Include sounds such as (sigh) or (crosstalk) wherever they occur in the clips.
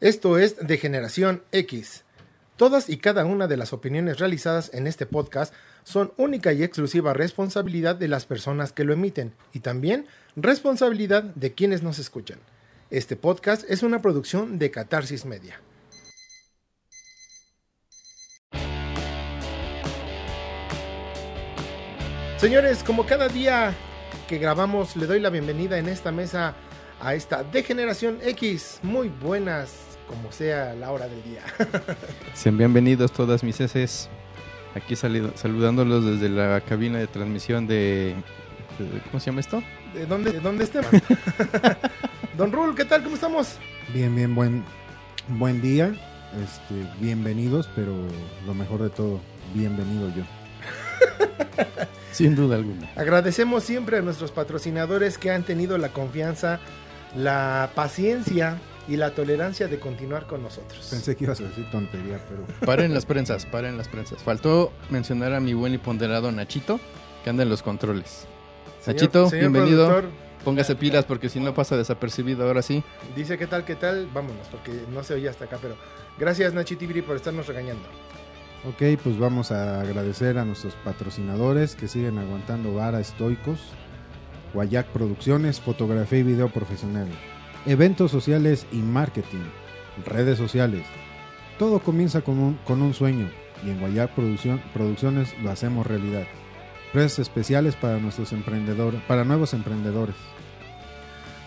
Esto es de Generación X. Todas y cada una de las opiniones realizadas en este podcast son única y exclusiva responsabilidad de las personas que lo emiten y también responsabilidad de quienes nos escuchan. Este podcast es una producción de Catarsis Media. Señores, como cada día que grabamos, le doy la bienvenida en esta mesa a esta de Generación X. Muy buenas, como sea la hora del día. (laughs) Sean bienvenidos todas mis heces. Aquí salido- saludándolos desde la cabina de transmisión de, de- ¿Cómo se llama esto? ¿De dónde, de dónde Esteban? (laughs) Don Rul, ¿qué tal? ¿Cómo estamos? Bien, bien, buen, buen día. Este, bienvenidos, pero lo mejor de todo, bienvenido yo. (laughs) Sin duda alguna. Agradecemos siempre a nuestros patrocinadores que han tenido la confianza, la paciencia y la tolerancia de continuar con nosotros. Pensé que ibas a decir tontería, pero Paren las prensas, paren las prensas. Faltó mencionar a mi buen y ponderado Nachito, que anda en los controles. Señor- Nachito, señor bienvenido. productor, Póngase pilas porque si no pasa desapercibido ahora sí. dice qué tal, qué tal, vámonos, porque no se oye hasta acá, pero gracias Nachi Tibiri por estarnos regañando. ok, pues vamos a agradecer a nuestros patrocinadores que siguen aguantando vara estoicos. Guayac Producciones, fotografía y video profesional, eventos sociales y marketing, redes sociales. Todo comienza con un, con un sueño y en Guayac Producción- Producciones lo hacemos realidad. Precios especiales para nuestros emprendedores, para nuevos emprendedores.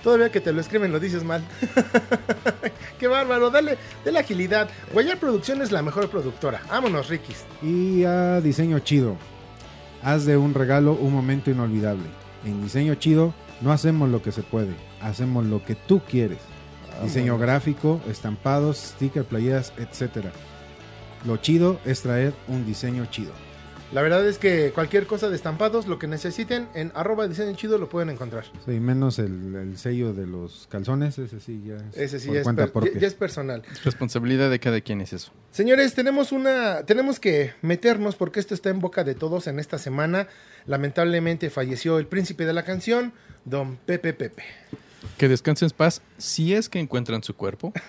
Todavía que te lo escriben lo dices mal. (laughs) qué bárbaro, dale, dale agilidad. Guayar Producción es la mejor productora. Vámonos, Rikis. Y a Diseño Chido. Haz de un regalo un momento inolvidable. En Diseño Chido no hacemos lo que se puede, hacemos lo que tú quieres. Diseño gráfico, estampados, sticker, playeras, etc. Lo chido es traer un diseño chido. La verdad es que cualquier cosa de estampados, lo que necesiten, en arroba diseño chido lo pueden encontrar. Sí, menos el, el sello de los calzones, ese sí ya es Ese sí por ya es, cuenta per- propia. ya- ya es personal. Responsabilidad de cada quien es eso. Señores, tenemos una, tenemos que meternos porque esto está en boca de todos en esta semana. Lamentablemente falleció el príncipe de la canción, Don Pepe Pepe. Que descansen en paz si es que encuentran su cuerpo. (laughs)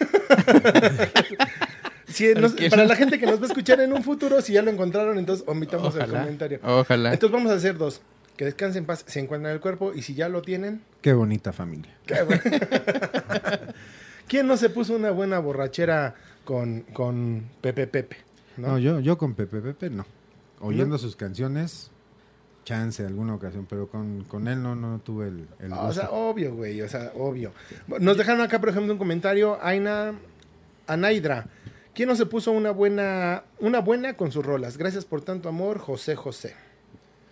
Si nos- Cualquiera. para la gente que nos va a escuchar en un futuro, si ya lo encontraron, entonces omitamos el Ojalá. comentario. Ojalá. Entonces vamos a hacer dos. Que descansen en paz si encuentran el cuerpo y si ya lo tienen, Qué bonita familia. qué bueno. (laughs) ¿Quién no se puso una buena borrachera con, con Pepe Pepe? ¿no? No, yo, yo con Pepe Pepe no. Oyendo sus canciones, chance alguna ocasión, pero con, con él no, no tuve el, el Ah, O gusto. sea, obvio, güey, o sea, obvio. Nos dejaron acá, por ejemplo, un comentario, Aina Anaidra. ¿Quién no se puso una buena, una buena con sus rolas? Gracias por tanto amor, José José.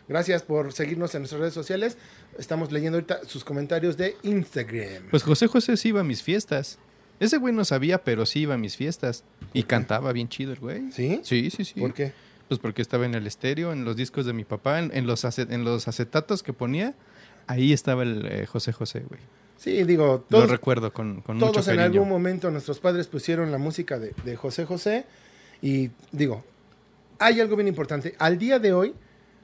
Gracias por seguirnos en nuestras redes sociales. Estamos leyendo ahorita sus comentarios de Instagram. Pues José José sí iba a mis fiestas. Ese güey no sabía, pero sí iba a mis fiestas. Y cantaba bien chido el güey. ¿Sí? Sí, sí, sí. ¿Por qué? Pues porque estaba en el estéreo, en los discos de mi papá, en, en los, en los acetatos que ponía. Ahí estaba el eh, José José, güey. Sí, digo, Lo todos, recuerdo con, con mucho todos en cariño. algún momento nuestros padres pusieron la música de, de José José. Y digo, hay algo bien importante. Al día de hoy,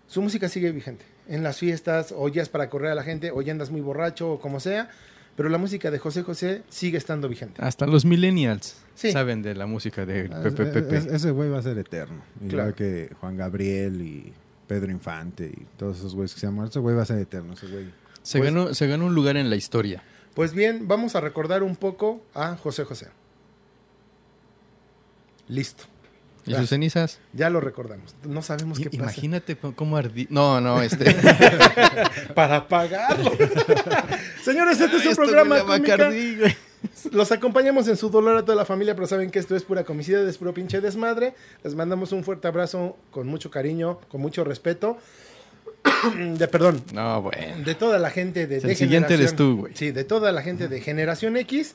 su música sigue vigente. En las fiestas, o ya es para correr a la gente, o ya andas muy borracho, o como sea. Pero la música de José José sigue estando vigente. Hasta los millennials Sí. saben de la música de Ah, Pepe es- Pepe. es- ese güey va a ser eterno. Claro. Igual que Juan Gabriel y Pedro Infante y todos esos güeyes que se han muerto. Ese güey va a ser eterno. Ese güey. Se, pues- ganó, se ganó un lugar en la historia. Pues bien, vamos a recordar un poco a José José. Listo. ¿Y sus cenizas? Ya lo recordamos. No sabemos I- qué pasa. Imagínate cómo ardí. No, no, este. (laughs) Para pagarlo. (laughs) Señores, este es un programa cómica. Los acompañamos en su dolor a toda la familia, pero saben que esto es pura comicidad, es puro pinche desmadre. Les mandamos un fuerte abrazo con mucho cariño, con mucho respeto. (coughs) de perdón, No, bueno. de toda la gente de, El siguiente eres generación- tú, güey. Sí, de toda la gente de Generación X.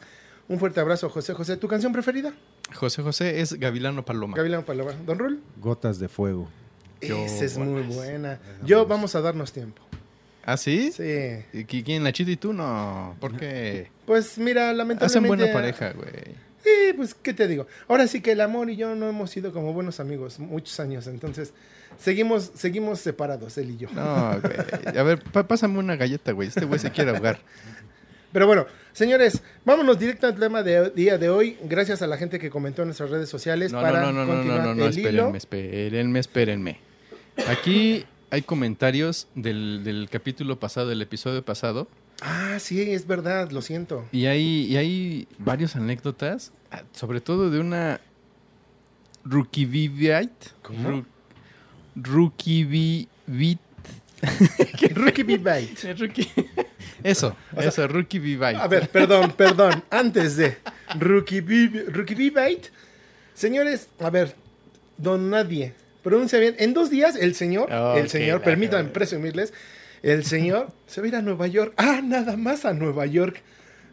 Un fuerte abrazo, José José. ¿Tu canción preferida? José José es Gavilano Paloma. Gavilán Paloma. Don Rul. Gotas de fuego. Yo, Esa es muy buena. Yo, vamos a darnos tiempo. ¿Ah, sí? Sí. ¿Y qui- ¿Quién, Nachito y tú? No. ¿Por qué? Pues mira, lamentablemente. Hacen buena pareja, güey. Sí, pues, ¿qué te digo? Ahora sí que el amor y yo no hemos sido como buenos amigos muchos años, entonces seguimos, seguimos separados, él y yo. No, güey. A ver, pásame una galleta, güey. Este güey se quiere ahogar. Pero bueno, señores, vámonos directo al tema de día de hoy. Gracias a la gente que comentó en nuestras redes sociales No, para no, no, no, no, continuar no, no, el hilo. espérenme, espérenme, espérenme. Aquí hay comentarios del, del capítulo pasado, del episodio pasado, Ah, sí, es verdad, lo siento. y hay, y hay varias anécdotas, sobre todo de una Rukivivite. ¿Cómo? Ru- Rukivivite. Rookie Beat Bite. Ruki- Eso, eso, Rukivivite. A ver, perdón, perdón. Antes de Rookie Rookie Bite. Señores, a ver, don nadie. Pronuncia bien. En dos días, el señor, el señor, permítanme presumirles, el señor (laughs) se va a ir a Nueva York. Ah, nada más a Nueva York.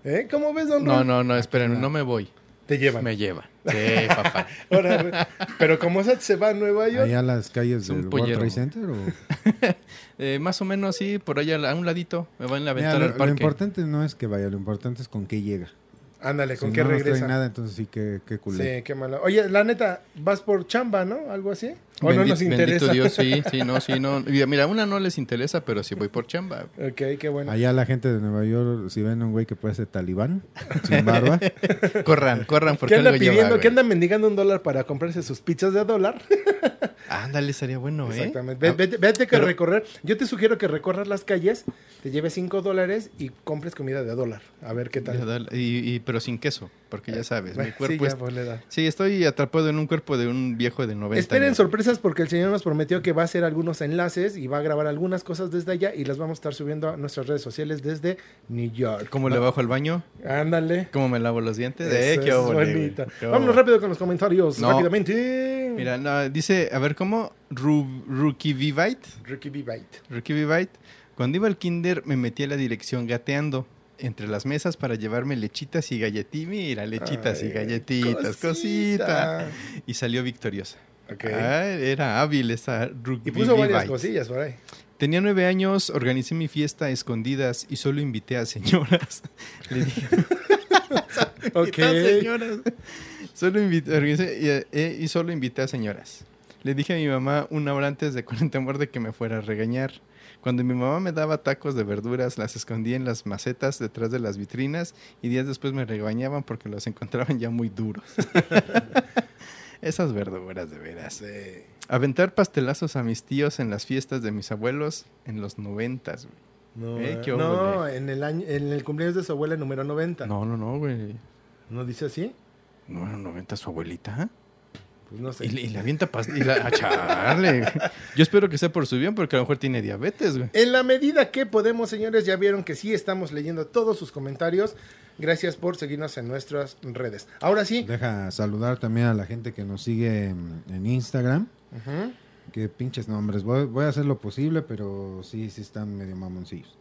¿Eh? ¿Cómo ves, don No, Ron? no, no, esperen, no me voy. Te llevan. Me lleva. Sí, papá. (laughs) Ahora, pero como se va a Nueva York. Allá a las calles del World. Trade Center. O... (laughs) Eh, más o menos sí, por allá a un ladito. Me van a Mira, aventar lo, importante no es que vaya, lo importante es con qué llega. Ándale, ¿con si qué no nos trae regresa? nada, entonces sí que, que culé. Sí, qué malo. Oye, la neta, vas por chamba, ¿no? Algo así. O no Bendi- nos interesa. Bendito Dios, sí, (laughs) sí, no, sí, no. Mira, una no les interesa, pero sí voy por chamba. Ok, qué bueno. Allá la gente de Nueva York, si ven a un güey que puede ser talibán, (laughs) sin barba, Corran, corran, porque ¿Qué anda algo pidiendo? ¿Qué anda mendigando un dólar para comprarse sus pizzas de dólar? (laughs) Ándale, estaría bueno, ¿eh? Exactamente. Ve- Vete, vete que pero- recorrer. Yo te sugiero que recorras las calles, te lleves 5 dólares y compres comida de dólar. A ver qué tal. Y, y- pero sin queso, porque ya sabes, mi (laughs) cuerpo sí, ya, es... da. Sí, estoy atrapado en un cuerpo de un viejo de 90 Esperen años. sorpresas porque el señor nos prometió que va a hacer algunos enlaces y va a grabar algunas cosas desde allá y las vamos a estar subiendo a nuestras redes sociales desde New York. ¿Cómo le bajo al baño? Ándale. ¿Cómo me lavo los dientes? Eso Eh, qué bonito. Vámonos rápido con los comentarios. No. Rápidamente. Mira, no, dice, a ver, ¿cómo? Ru- Rukivivite. Ricky B. Bite. Rukivivite. Cuando iba al kinder me metí a la dirección gateando entre las mesas para llevarme lechitas y galletitas. Mira, lechitas y galletitas, cosita. Y salió victoriosa. Ok. Ah, era hábil esa y puso varias cosillas por ahí. Tenía nueve años, organicé mi fiesta a escondidas y solo invité a señoras. (laughs) Le dije, (laughs) Ok. invité a señoras. Solo invité, organicé, y, eh, y solo invité a señoras. Le dije a mi mamá una hora antes de con el temor de que me fuera a regañar. Cuando mi mamá me daba tacos de verduras, las escondía en las macetas detrás de las vitrinas y días después me regañaban porque los encontraban ya muy duros. (laughs) Esas verduras, de veras. Sí. Aventar pastelazos a mis tíos en las fiestas de mis abuelos en los noventas, güey. No, Eh, eh, qué no en, el año, en el cumpleaños de su abuela número 90. No, no, no, güey. ¿No dice así? No, en 90 su abuelita. Pues no sé. Y, le- y le avienta pastel. Y la, a charle. Yo espero que sea por su bien, porque a lo mejor tiene diabetes, güey. En la medida que podemos, señores, ya vieron que sí estamos leyendo todos sus comentarios. Gracias por seguirnos en nuestras redes. Ahora sí. deja saludar también a la gente que nos sigue en, en Instagram. Ujú. Que pinches nombres. Voy, voy a hacer lo posible, pero sí, sí están medio mamoncillos.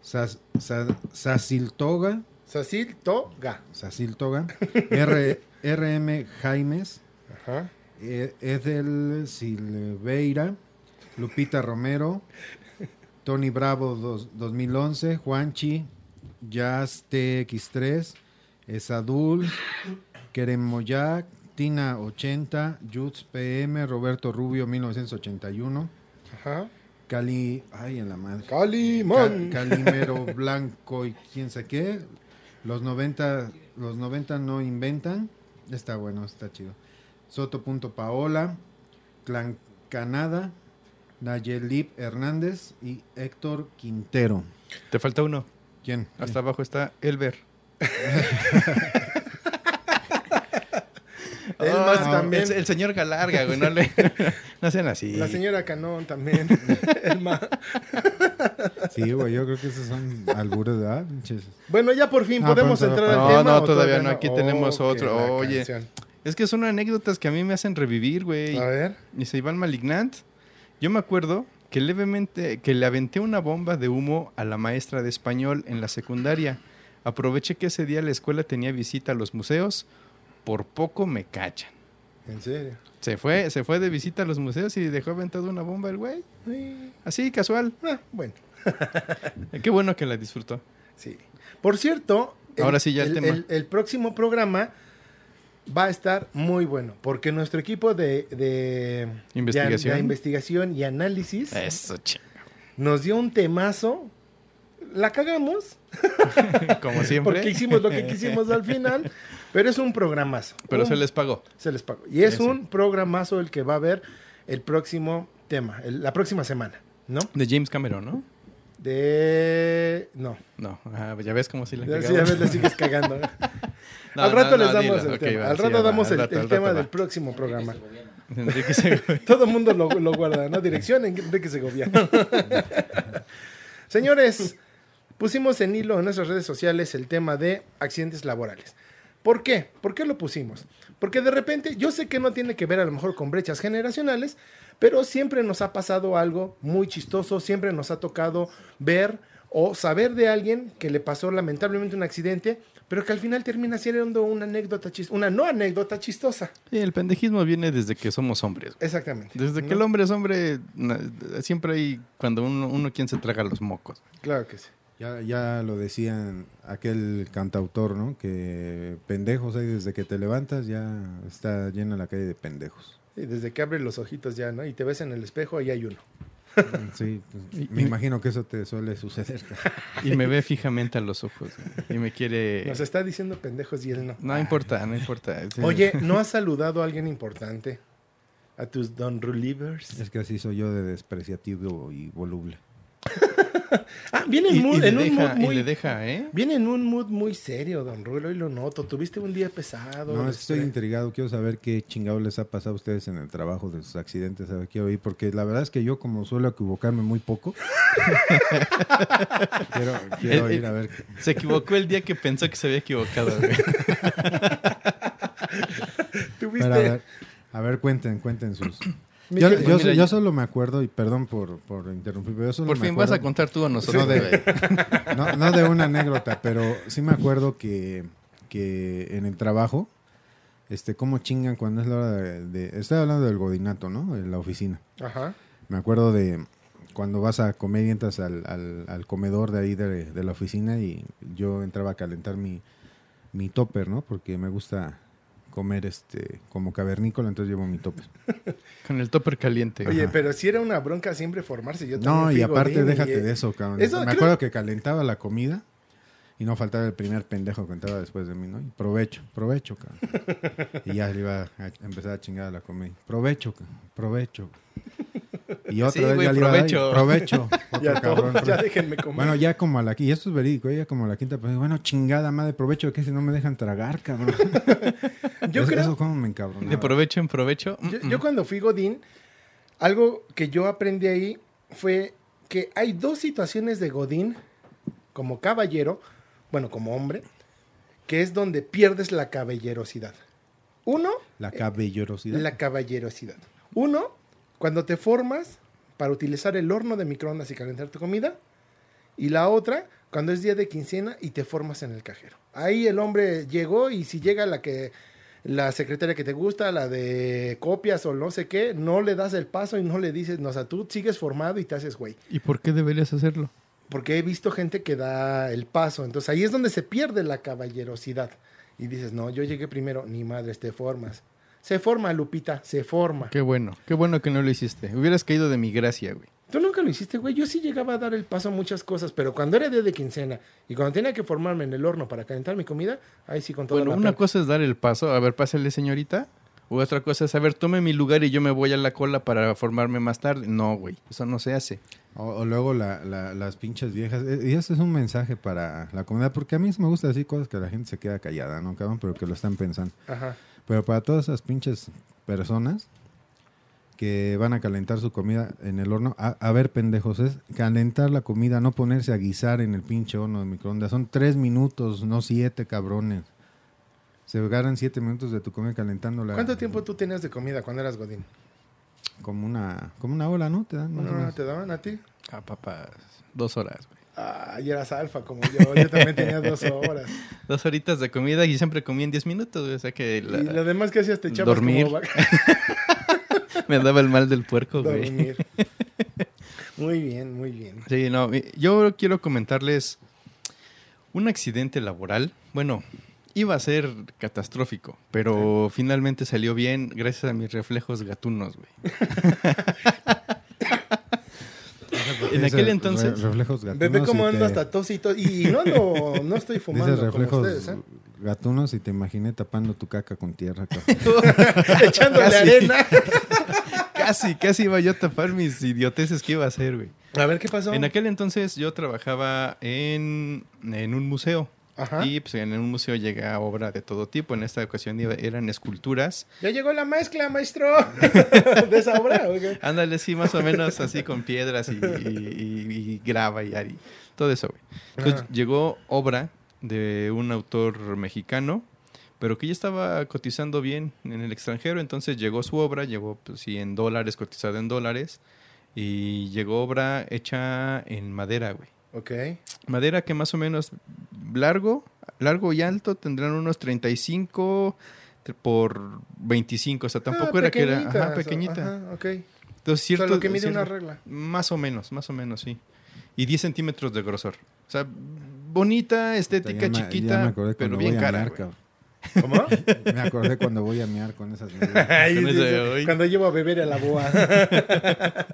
Sas- Sa- Sasiltoga. Sasiltoga, R, RM Jaimes, Ajá. E- Edel Silveira, Lupita Romero, Tony Bravo dos- 2011, Juanchi, Jazz TX3, Esadul, Keremoyak, Tina 80, Jutz PM, Roberto Rubio 1981, Ajá. Cali, ay en la madre. Calimón. Ca- Calimero (laughs) Blanco y quién sé qué. Los 90, los 90 no inventan. Está bueno, está chido. Soto.paola, Clan Canada, Nayelip Hernández y Héctor Quintero. Te falta uno. ¿Quién? Hasta abajo está Elber. (laughs) El Oh, más no, también. El, el señor Galarga, güey. No, le, (laughs) no sean así. La señora Canón también. (laughs) El ma- Sí, güey, yo creo que esos son albures, ¿verdad? Bueno, ya por fin Ah, podemos entrar al no, tema. no, ¿o todavía no, aquí tenemos otro. Oye. canción. Es que son anécdotas que a mí me hacen revivir, güey. A ver. Y se iban Malignant. Yo me acuerdo que levemente, que le aventé una bomba de humo a la maestra de español en la secundaria. Aproveché que ese día la escuela tenía visita a los museos. Por poco me cachan. En serio. Se fue, se fue de visita a los museos y dejó aventado una bomba el güey. Sí. Así, casual. Ah, bueno, (laughs) Qué bueno que la disfrutó. sí. Por cierto, Ahora sí, ya el tema. el próximo programa va a estar muy bueno, porque nuestro equipo de, de, Investigación. de investigación y análisis Eso, nos dio un temazo la cagamos (laughs) Como siempre. porque hicimos lo que quisimos al final, pero es un programazo. Pero Un- se les pagó. se les pagó. Y es un programazo el que va a haber el próximo tema, el- la próxima semana, ¿no? De James Cameron, ¿no? De... No. No, ah, ya ves cómo sí le sí, le sigues cagando. (laughs) No, al rato no, les damos dilo. el tema. va, al rato damos el, rato, el al tema del próximo programa. Enrique. (laughs) Todo el mundo lo, lo guarda, ¿no? Dirección Enrique Segoviano. (laughs) Señores, pusimos en hilo en nuestras redes sociales el tema de accidentes laborales. ¿Por qué? ¿Por qué lo pusimos? Porque de repente, yo sé que no tiene que ver a lo mejor con brechas generacionales, pero siempre nos ha pasado algo muy chistoso, siempre nos ha tocado ver o saber de alguien que le pasó lamentablemente un accidente, pero que al final termina siendo una anécdota chistosa, una no anécdota chistosa. Sí, el pendejismo viene desde que somos hombres. güey. Exactamente. Desde que el hombre es hombre, siempre hay cuando uno, uno quien se traga los mocos. Claro que sí. Ya, ya lo decían aquel cantautor, ¿no? Que pendejos hay desde que te levantas, ya está llena la calle de pendejos. Desde que abres los ojitos ya, ¿no? Y te ves en el espejo y hay uno. Sí, pues, (laughs) me y- imagino que eso te suele suceder. (laughs) Y me ve fijamente a los ojos. Y me quiere... Nos está diciendo pendejos y él no. No importa, no importa. Sí. Oye, (laughs) ¿no has saludado a alguien importante? A tus Don Relievers. Es que así soy yo de despreciativo y voluble. (laughs) Ah, viene Y, en, mood- y en un mood y muy... le deja, ¿eh? Viene en un mood muy serio, Don Rulo, y lo noto. Tuviste un día pesado. No, es que estoy este, intrigado. Quiero saber qué chingado les ha pasado a ustedes en el trabajo de sus accidentes. A ver, quiero porque la verdad es que yo, como suelo equivocarme muy poco, (laughs) quiero, quiero El- oír el- a ver. Se equivocó el día que pensó que se había equivocado. ¿Tuviste? (laughs) Pero a ver, a ver, cuenten, cuenten sus. Yo, querido- yo- mira, yo yo- solo me acuerdo, y perdón por, por interrumpir, pero yo solo Por me fin vas a contar tú a nosotros. No de, (laughs) no, no de una anécdota, pero sí me acuerdo que, que en el trabajo, este, cómo chingan cuando es la hora de, de- Estoy hablando del godinato, ¿no? En la oficina. Ajá. Me acuerdo de cuando vas a comer y entras al, al- al comedor de ahí de, de la oficina y yo entraba a calentar mi, mi topper, ¿no? Porque me gusta comer este como cavernícola, entonces llevo mi topper. (laughs) Con el topper caliente. Oye, Ajá. pero si era una bronca siempre formarse. Yo No, y aparte y- déjate de eso, cabrón. Eso me creo- acuerdo que calentaba la comida y no faltaba el primer pendejo que entraba después de mí, ¿no? Y provecho, provecho, cabrón. (laughs) y ya le iba a empezar a chingar a la comida. Provecho, cabrón, provecho. (laughs) Y otra Sí, vez güey, ya le iba a dar, provecho. provecho. (laughs) Otro Ya, cabrón, ya provecho. déjenme comer. Bueno, ya como a la y esto es verídico, ya como a la quinta, pues bueno, chingada madre, provecho que si no me dejan tragar, cabrón. (laughs) yo eso, creo... eso como me encabronaba. De provecho en provecho. Yo, yo cuando fui Godín, algo que yo aprendí ahí fue que hay dos situaciones de Godín como caballero, bueno, como hombre, que es donde pierdes la caballerosidad. Uno, La caballerosidad. la caballerosidad. Uno, cuando te formas para utilizar el horno de microondas y calentar tu comida. Y la otra, cuando es día de quincena y te formas en el cajero. Ahí el hombre llegó y si llega la que la secretaria que te gusta, la de copias o no sé qué, no le das el paso y no le dices, no, o sea, tú sigues formado y te haces güey. ¿Y por qué deberías hacerlo? Porque he visto gente que da el paso. Entonces ahí es donde se pierde la caballerosidad. Y dices, no, yo llegué primero, ni madres, te formas. Se forma, Lupita, se forma. Qué bueno, qué bueno que no lo hiciste. Hubieras caído de mi gracia, güey. Tú nunca lo hiciste, güey. Yo sí llegaba a dar el paso a muchas cosas, pero cuando era día de quincena y cuando tenía que formarme en el horno para calentar mi comida, ahí sí con toda Bueno, la una cosa es dar el paso, a ver, pásale señorita. O otra cosa es, a ver, tome mi lugar y yo me voy a la cola para formarme más tarde. No, güey, eso no se hace. O, o luego la- la- las pinches viejas. eh, Y eso es un mensaje para la comunidad, porque a mí sí me gusta decir cosas que la gente se queda callada, ¿no, cabrón? Pero que lo están pensando. Ajá. Pero para todas esas pinches personas que van a calentar su comida en el horno, a, a ver, pendejos, es calentar la comida, no ponerse a guisar en el pinche horno de microondas. Son tres minutos, no siete, cabrones. Se agarran siete minutos de tu comida calentándola. ¿Cuánto tiempo tú tenías de comida cuando eras Godín? Como una, como una hora, ¿no? Te dan No, menos. ¿Te daban a ti? Ah, papá, dos horas, güey. Ah, y eras alfa como yo. Yo también tenía dos horas. (laughs) Dos horitas de comida y siempre comí en diez minutos, güey. O sea que la- Y lo demás que hacías te echabas Dormir. como (laughs) me daba el mal del puerco, güey. Dormir. (laughs) Muy bien, muy bien. Sí, no, yo quiero comentarles un accidente laboral. Bueno, iba a ser catastrófico, pero finalmente salió bien gracias a mis reflejos gatunos, güey. En Dice aquel re- entonces- reflejos gatunos. Bebé, ¿cómo y ando te- hasta tos y tos? Y no, ando, no estoy (laughs) fumando Dices como reflejos ustedes, ¿eh? gatunos y te imaginé tapando tu caca con tierra. (laughs) Echándole Casi. arena. (laughs) Casi, casi iba yo a tapar mis idioteces que iba a hacer, güey. A ver, ¿qué pasó? En aquel entonces yo trabajaba en, en un museo. Ajá. Y pues en un museo llega obra de todo tipo. En esta ocasión eran esculturas. Ya llegó la mezcla, maestro. (laughs) de esa obra. ok. Ándale, sí, más o menos así con piedras y, y- y- y grava y. Todo eso, güey. Entonces Ajá. llegó obra de un autor mexicano, pero que ya estaba cotizando bien en el extranjero. Entonces llegó su obra, llegó, pues sí, en dólares, cotizada en dólares. Y llegó obra hecha en madera, güey. Ok. Madera que más o menos largo, largo y alto tendrán unos 35 t- por 25, o sea, tampoco Ah, era que era ajá, pequeñita. Ajá, ok. Entonces, O sea, cierto, lo que mide una regla. Más o menos, más o menos, sí. Y 10 centímetros de grosor. O sea, bonita, estética, Ya chiquita, ya me acordé pero bien voy a cara. ¿Cómo? (laughs) Me acordé cuando voy a mear con esas medidas. (laughs) Ay, Con. Cuando llevo a beber a la boa. (laughs)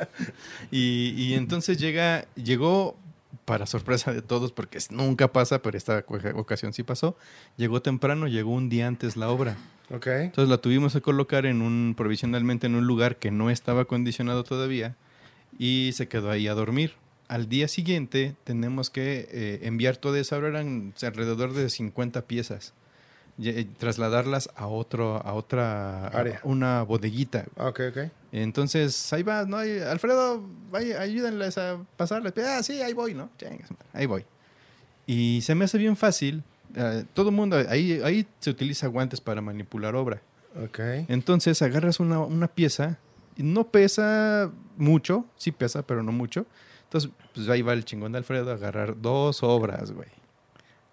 Y, y entonces llega, llegó, para sorpresa de todos, porque nunca pasa, pero esta ocasión sí pasó, llegó temprano, llegó un día antes la obra. ok. Entonces la tuvimos que colocar en un, provisionalmente en un lugar que no estaba acondicionado todavía y se quedó ahí a dormir. Al día siguiente tenemos que eh, enviar toda esa obra, eran alrededor de 50 piezas, trasladarlas a otro, a otra, Área. una bodeguita. Ok, ok. Entonces, ahí va, ¿no? Alfredo, vaya, ayúdenles a pasarles. Ah, sí, ahí voy, ¿no? Ahí voy. Y se me hace bien fácil. eh, todo el mundo, ahí, ahí se utiliza guantes para manipular obra. Ok. Entonces, agarras una, una pieza, y no pesa mucho, sí pesa, pero no mucho. Entonces, pues ahí va el chingón de Alfredo a agarrar dos obras, güey.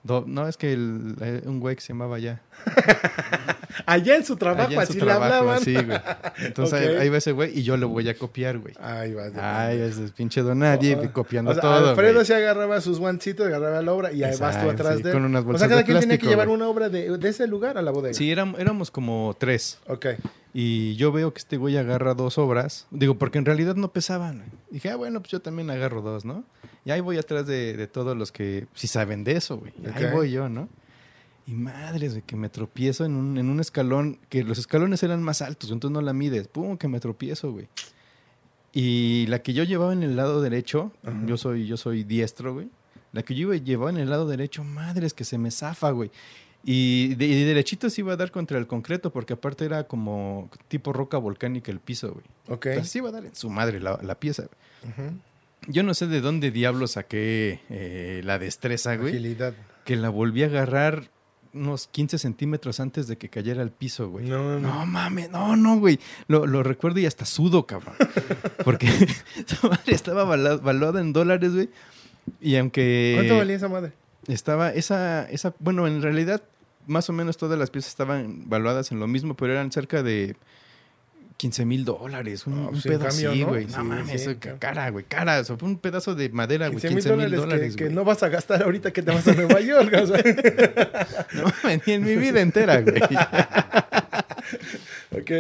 Do- no, es que el- eh, un güey que se llamaba ya. (laughs) Allá en su trabajo, Allá en su así trabajo, le hablaban. Sí, güey. Entonces (laughs) ahí- va ese güey y yo lo voy a copiar, güey. Ahí va. Ay, ese es pinche don nadie Oh, copiando O sea, todo. Alfredo güey. se agarraba sus guancitos, agarraba la obra y ahí vas tú atrás sí, de él. con unas o bolsas sea, cada quien tenía que llevar güey. una obra de, de ese lugar a la bodega. Sí, éram- éramos como tres. Ok. Y yo veo que este güey agarra dos obras. Digo, porque en realidad no pesaban. Dije, ah, bueno, pues yo también agarro dos, ¿no? Y ahí voy atrás de, de todos los que sí saben de eso, güey. Ahí voy yo, ¿no? Y madres, de que me tropiezo en un, en un escalón, que los escalones eran más altos, entonces no la mides. Pum, que me tropiezo, güey. Y la que yo llevaba en el lado derecho, yo soy, yo soy diestro, güey. La que yo llevaba en el lado derecho, madres, que se me zafa, güey. Y de, derechito se iba a dar contra el concreto, porque aparte era como tipo roca volcánica el piso, güey. Ok. Entonces se iba a dar en su madre la, la pieza, güey. Ujú. Yo no sé de dónde diablo saqué eh, la destreza, güey. Agilidad. Que la volví a agarrar unos 15 centímetros antes de que cayera al piso, güey. No, No mames, no, no, güey. Lo, lo recuerdo y hasta sudo, cabrón. (laughs) Porque (laughs) esa madre estaba valuada en dólares, güey. Y aunque ¿Cuánto valía esa madre? estaba esa, esa, bueno, en realidad, más o menos todas las piezas estaban valuadas en lo mismo, pero eran cerca de 15 mil dólares. Un, No, un pues, cambio, así, ¿no? güey. Sí, No mames, sí, claro. cara, güey, cara. O sea, fue un pedazo de madera, güey. 15 mil 15 mil dólares, que, que no vas a gastar ahorita que te vas a Nueva York. o sea. (laughs) No, ni en mi vida entera, güey. (laughs) ok.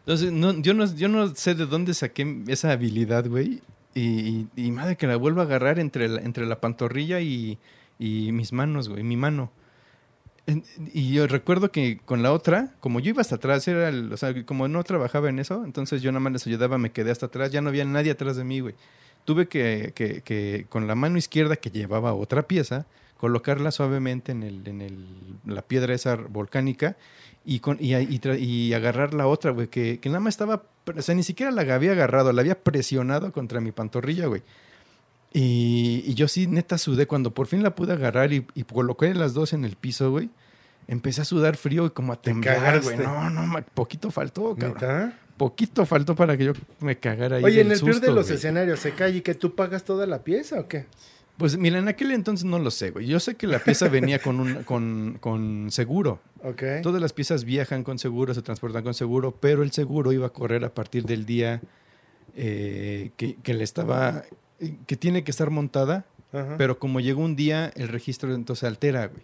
Entonces, no, yo, no, yo no sé de dónde saqué esa habilidad, güey. Y, y- y madre que la vuelvo a agarrar entre la, entre la pantorrilla y, y mis manos, güey, mi mano. Y yo recuerdo que con la otra, como yo iba hasta atrás, era el- o sea, como no trabajaba en eso, entonces yo nada más les ayudaba, me quedé hasta atrás, ya no había nadie atrás de mí, güey. Tuve que, que, que con la mano izquierda que llevaba otra pieza, colocarla suavemente en, el, en el, la piedra esa volcánica y, con, y, y y agarrar la otra, güey, que, que nada más estaba, o sea, ni siquiera la había agarrado, la había presionado contra mi pantorrilla, güey. Y, y yo sí, neta, sudé. Cuando por fin la pude agarrar y, y coloqué las dos en el piso, güey, empecé a sudar frío y como a temblar, güey. No, no, poquito faltó, cabrón. ¿Neta? Poquito faltó para que yo me cagara ahí Oye, en el peor de susto, los güey. escenarios, ¿se cae y que tú pagas toda la pieza o qué? Pues mira, en aquel entonces no lo sé, güey. Yo sé que la pieza (laughs) venía con, un, con, con seguro. Ok. Todas las piezas viajan con seguro, se transportan con seguro, pero el seguro iba a correr a partir del día eh, que, que le estaba, que tiene que estar montada, Ajá. pero como llegó un día, el registro entonces altera, güey.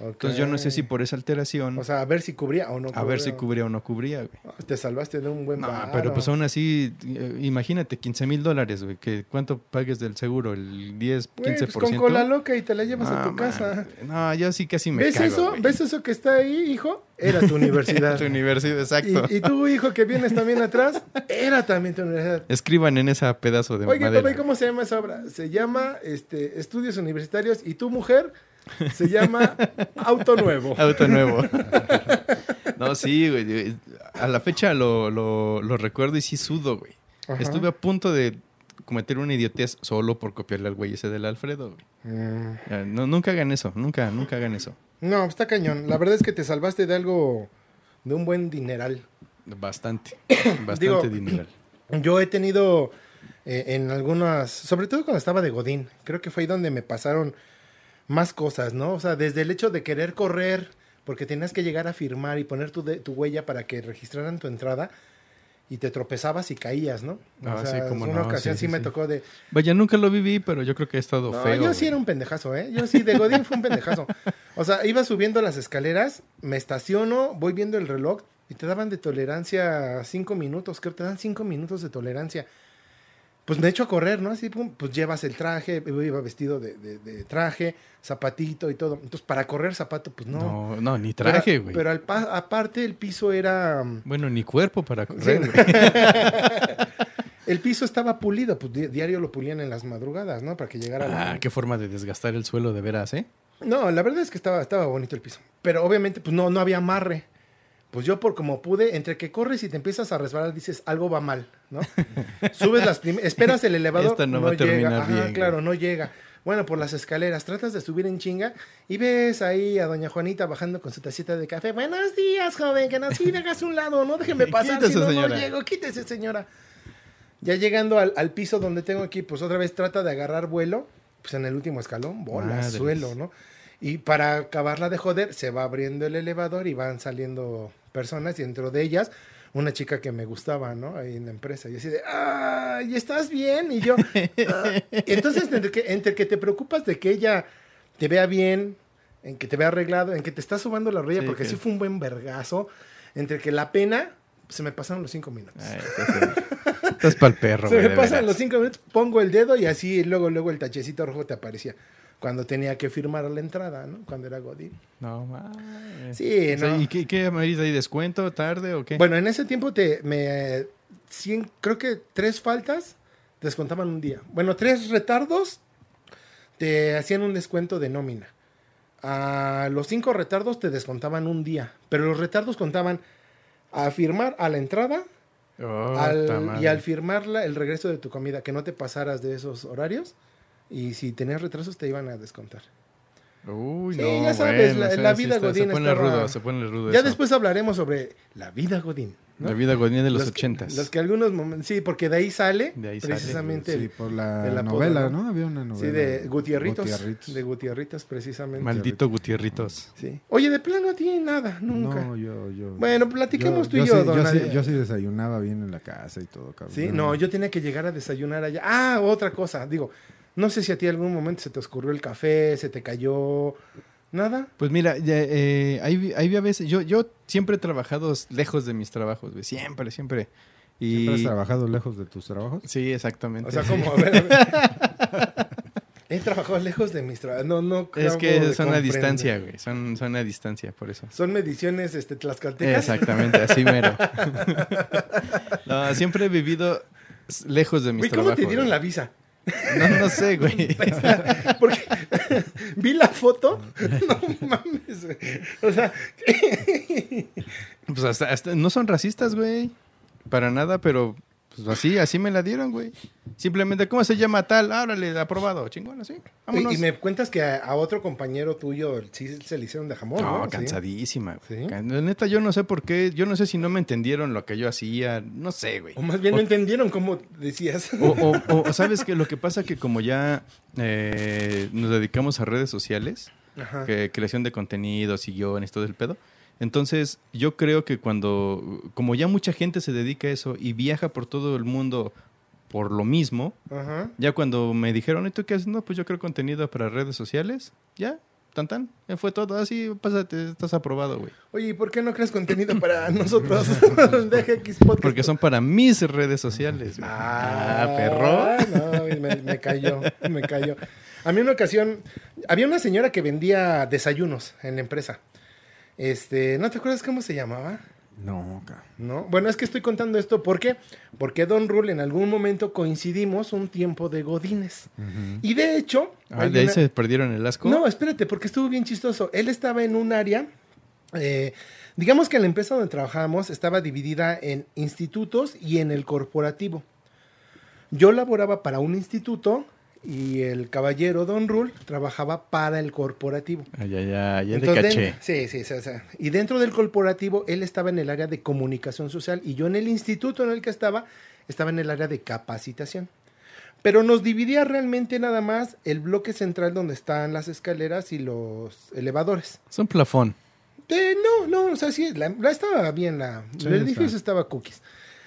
Entonces yo no sé si por esa alteración, O sea, a ver si cubría o no a ver si cubría o no cubría, güey. Ah, Te salvaste de un buen No, varo. pero pues aún así, eh, imagínate, 15 mil dólares, güey. que ¿Cuánto pagues del seguro? ¿El 10, 15%? Güey, pues con cola loca y te la llevas a No, tu casa. No, yo sí casi me ¿Ves cago, eso? güey. ¿Ves eso que está ahí, hijo? Era tu (laughs) universidad. tu universidad, exacto. y, y tú, hijo, que vienes también (laughs) atrás, era también tu universidad. Escriban en esa pedazo de Oye, madera. ¿y cómo se llama esa obra? Se llama este, Estudios Universitarios y tu mujer se llama Auto Nuevo. (laughs) Auto nuevo. (laughs) no, sí, güey. A la fecha lo, lo, lo recuerdo y sí sudo, güey. Ajá. Estuve a punto de cometer una idiotez solo por copiarle al güey ese del Alfredo, güey. Mm. No, nunca hagan eso, nunca, nunca hagan eso. No, está cañón. La verdad es que te salvaste de algo, de un buen dineral. Bastante, (coughs) bastante Digo, dineral. (coughs) Yo he tenido eh, en algunas, sobre todo cuando estaba de Godín, creo que fue ahí donde me pasaron más cosas, ¿no? O sea, desde el hecho de querer correr, porque tenías que llegar a firmar y poner tu, de- tu huella para que registraran tu entrada y te tropezabas y caías, ¿no? O Ah, sea, sí, cómo una no, ocasión sí, sí, sí, me tocó de... Vaya, nunca lo viví, pero yo creo que ha estado No, feo. yo sí era un pendejazo, ¿eh? Yo sí, de Godín fue un pendejazo. O sea, iba subiendo las escaleras, me estaciono, voy viendo el reloj y te daban de tolerancia cinco minutos, creo que te dan cinco minutos de tolerancia. Pues me echo a correr, ¿no? Así, pum, pues llevas el traje, iba vestido de, de- de traje, zapatito y todo. Entonces, para correr zapato, pues no. No, no, ni traje, güey. Pero, al aparte el piso era... mm, Bueno, ni cuerpo para correr, güey. (laughs) el piso estaba pulido, pues di- diario lo pulían en las madrugadas, ¿no? Para que llegara la... Ah, qué forma de desgastar el suelo de veras, ¿eh? No, la verdad es que estaba, estaba bonito el piso. Pero obviamente, pues no, no había amarre. Pues yo por como pude, entre que corres y te empiezas a resbalar, dices, algo va mal, ¿no? (laughs) Subes las primeras, esperas el elevador, Esta no no, va a terminar llega. Ajá, bien, claro, no llega. Bueno, por las escaleras, tratas de subir en chinga y ves ahí a doña Juanita bajando con su tacita de café. Buenos días, joven, que nos hagas un lado, no déjeme (laughs) pasar, Quítese, si no, llego, quítese, señora. Ya llegando al, al piso donde tengo aquí, pues otra vez trata de agarrar vuelo, pues en el último escalón, bola, suelo, ¿no? Y para acabarla de joder, se va abriendo el elevador y van saliendo personas y dentro de ellas una chica que me gustaba, ¿no? Ahí en la empresa. Y así de, ¡ah! ¿Y estás bien? Y yo, (laughs) "Ah". Entonces, entre que, entre que te preocupas de que ella te vea bien, en que te vea arreglado, en que te está subando la rodilla, Sí, porque que- sí fue un buen vergazo, entre que la pena, se me pasaron los cinco minutos. Ay. Estás pa'l perro, (laughs) Se me pasan veras. los cinco minutos, pongo el dedo y así luego, luego el tachecito rojo te aparecía. Cuando tenía que firmar la entrada, ¿no? Cuando era Godín. No, mames. Sí, O sea, no. ¿Y qué, qué ahí? ¿Descuento? ¿Tarde o qué? Bueno, en ese tiempo te me cien- creo que tres faltas descontaban un día. Bueno, tres retardos te hacían un descuento de nómina. A los cinco retardos te descontaban un día, pero los retardos contaban a firmar a la entrada Oh, al- y al firmarla el regreso de tu comida, que no te pasaras de esos horarios y si tenías retrasos te iban a descontar. Uy, Sí, no, ya sabes, bueno, la- sí vida está- godín Se pone está rudo, se pone rudo Ya eso. después hablaremos sobre la vida Godín. ¿no? La vida godín de los ochentas. Los que algunos momentos, sí, porque de ahí sale De ahí sale, precisamente Sí, por la novela, ¿no? ¿no? Había una sí, novela. de Gutierritos, Gutierritos. de Gutierritos precisamente. Maldito Gutierritos. Sí. Oye, de plano no tiene nada, nunca. No, yo, yo. Bueno, platiquemos tú y yo, sí, don yo, sí, yo sí desayunaba bien en la casa y todo, cabrón. Sí, no, yo tenía que llegar a desayunar allá. Ah, otra cosa, digo, no sé si a ti algún momento se te oscurrió el café, se te cayó, nada. Pues mira, eh, hay, hay a veces, yo, yo siempre he trabajado lejos de mis trabajos, güey, siempre, siempre. Y... ¿Siempre has trabajado lejos de tus trabajos? Sí, exactamente. O sea, como, a ver, a ver. (laughs) He trabajado lejos de mis trabajos. No, no. Es acabo que son a distancia, güey, son, son a distancia, por eso. Son mediciones este, tlaxcaltecas. Exactamente, así mero. (laughs) no, siempre he vivido lejos de mis Güey, ¿cómo trabajos. te dieron güey. la visa? No, no sé, güey. (laughs) Porque (laughs) vi la foto. (laughs) No mames, güey. O sea, Pues hasta, hasta- no son racistas, güey. Para nada, pero pues así, así me la dieron, güey. Simplemente, ¿cómo se llama tal? Ábrale, aprobado. Chingón, así. Vámonos. y, y me cuentas que a, a otro compañero tuyo sí se le hicieron de jamón, ¿no? No, cansadísima. güey. ¿Sí? La neta, yo no sé por qué. Yo no sé si no me entendieron lo que yo hacía. No sé, güey. O más bien no entendieron cómo decías. O, o- (laughs) o- o sabes que lo que pasa que como ya eh, nos dedicamos a redes sociales, Ajá. que creación de contenidos y guiones, todo el pedo. Entonces, yo creo que cuando, como ya mucha gente se dedica a eso y viaja por todo el mundo por lo mismo, Ajá. ya cuando me dijeron, ¿y tú qué haces? No, pues yo creo contenido para redes sociales, ya, tan tan. Ya Fue todo así, pásate, estás aprobado, güey. Oye, ¿y por qué no creas contenido para (laughs) nosotros? (laughs) DGX Podcast. Porque son para mis redes sociales. güey. Ah, perro. No, me, me cayó, me cayó. A mí una ocasión, había una señora que vendía desayunos en la empresa. Este, ¿no te acuerdas cómo se llamaba? No, ca- ¿No? Bueno, es que estoy contando esto porque porque Don Rule en algún momento coincidimos un tiempo de godines. Y de hecho, Ah, de ahí una- se perdieron el asco. no, espérate, porque estuvo bien chistoso. Él estaba en un área, eh, digamos que la empresa donde trabajábamos estaba dividida en institutos y en el corporativo. Yo laboraba para un instituto y el caballero Don Rule trabajaba para el corporativo. Ay, ay, ay, ya te caché. sí, sí, sí, sea, y dentro del corporativo él estaba en el área de comunicación social y yo en el instituto en el que estaba estaba en el área de capacitación. Pero nos dividía realmente nada más el bloque central donde están las escaleras y los elevadores. Es un plafón. Eh, no, no, o sea, sí, la, la estaba bien, la, Sí, el edificio está. estaba cookies.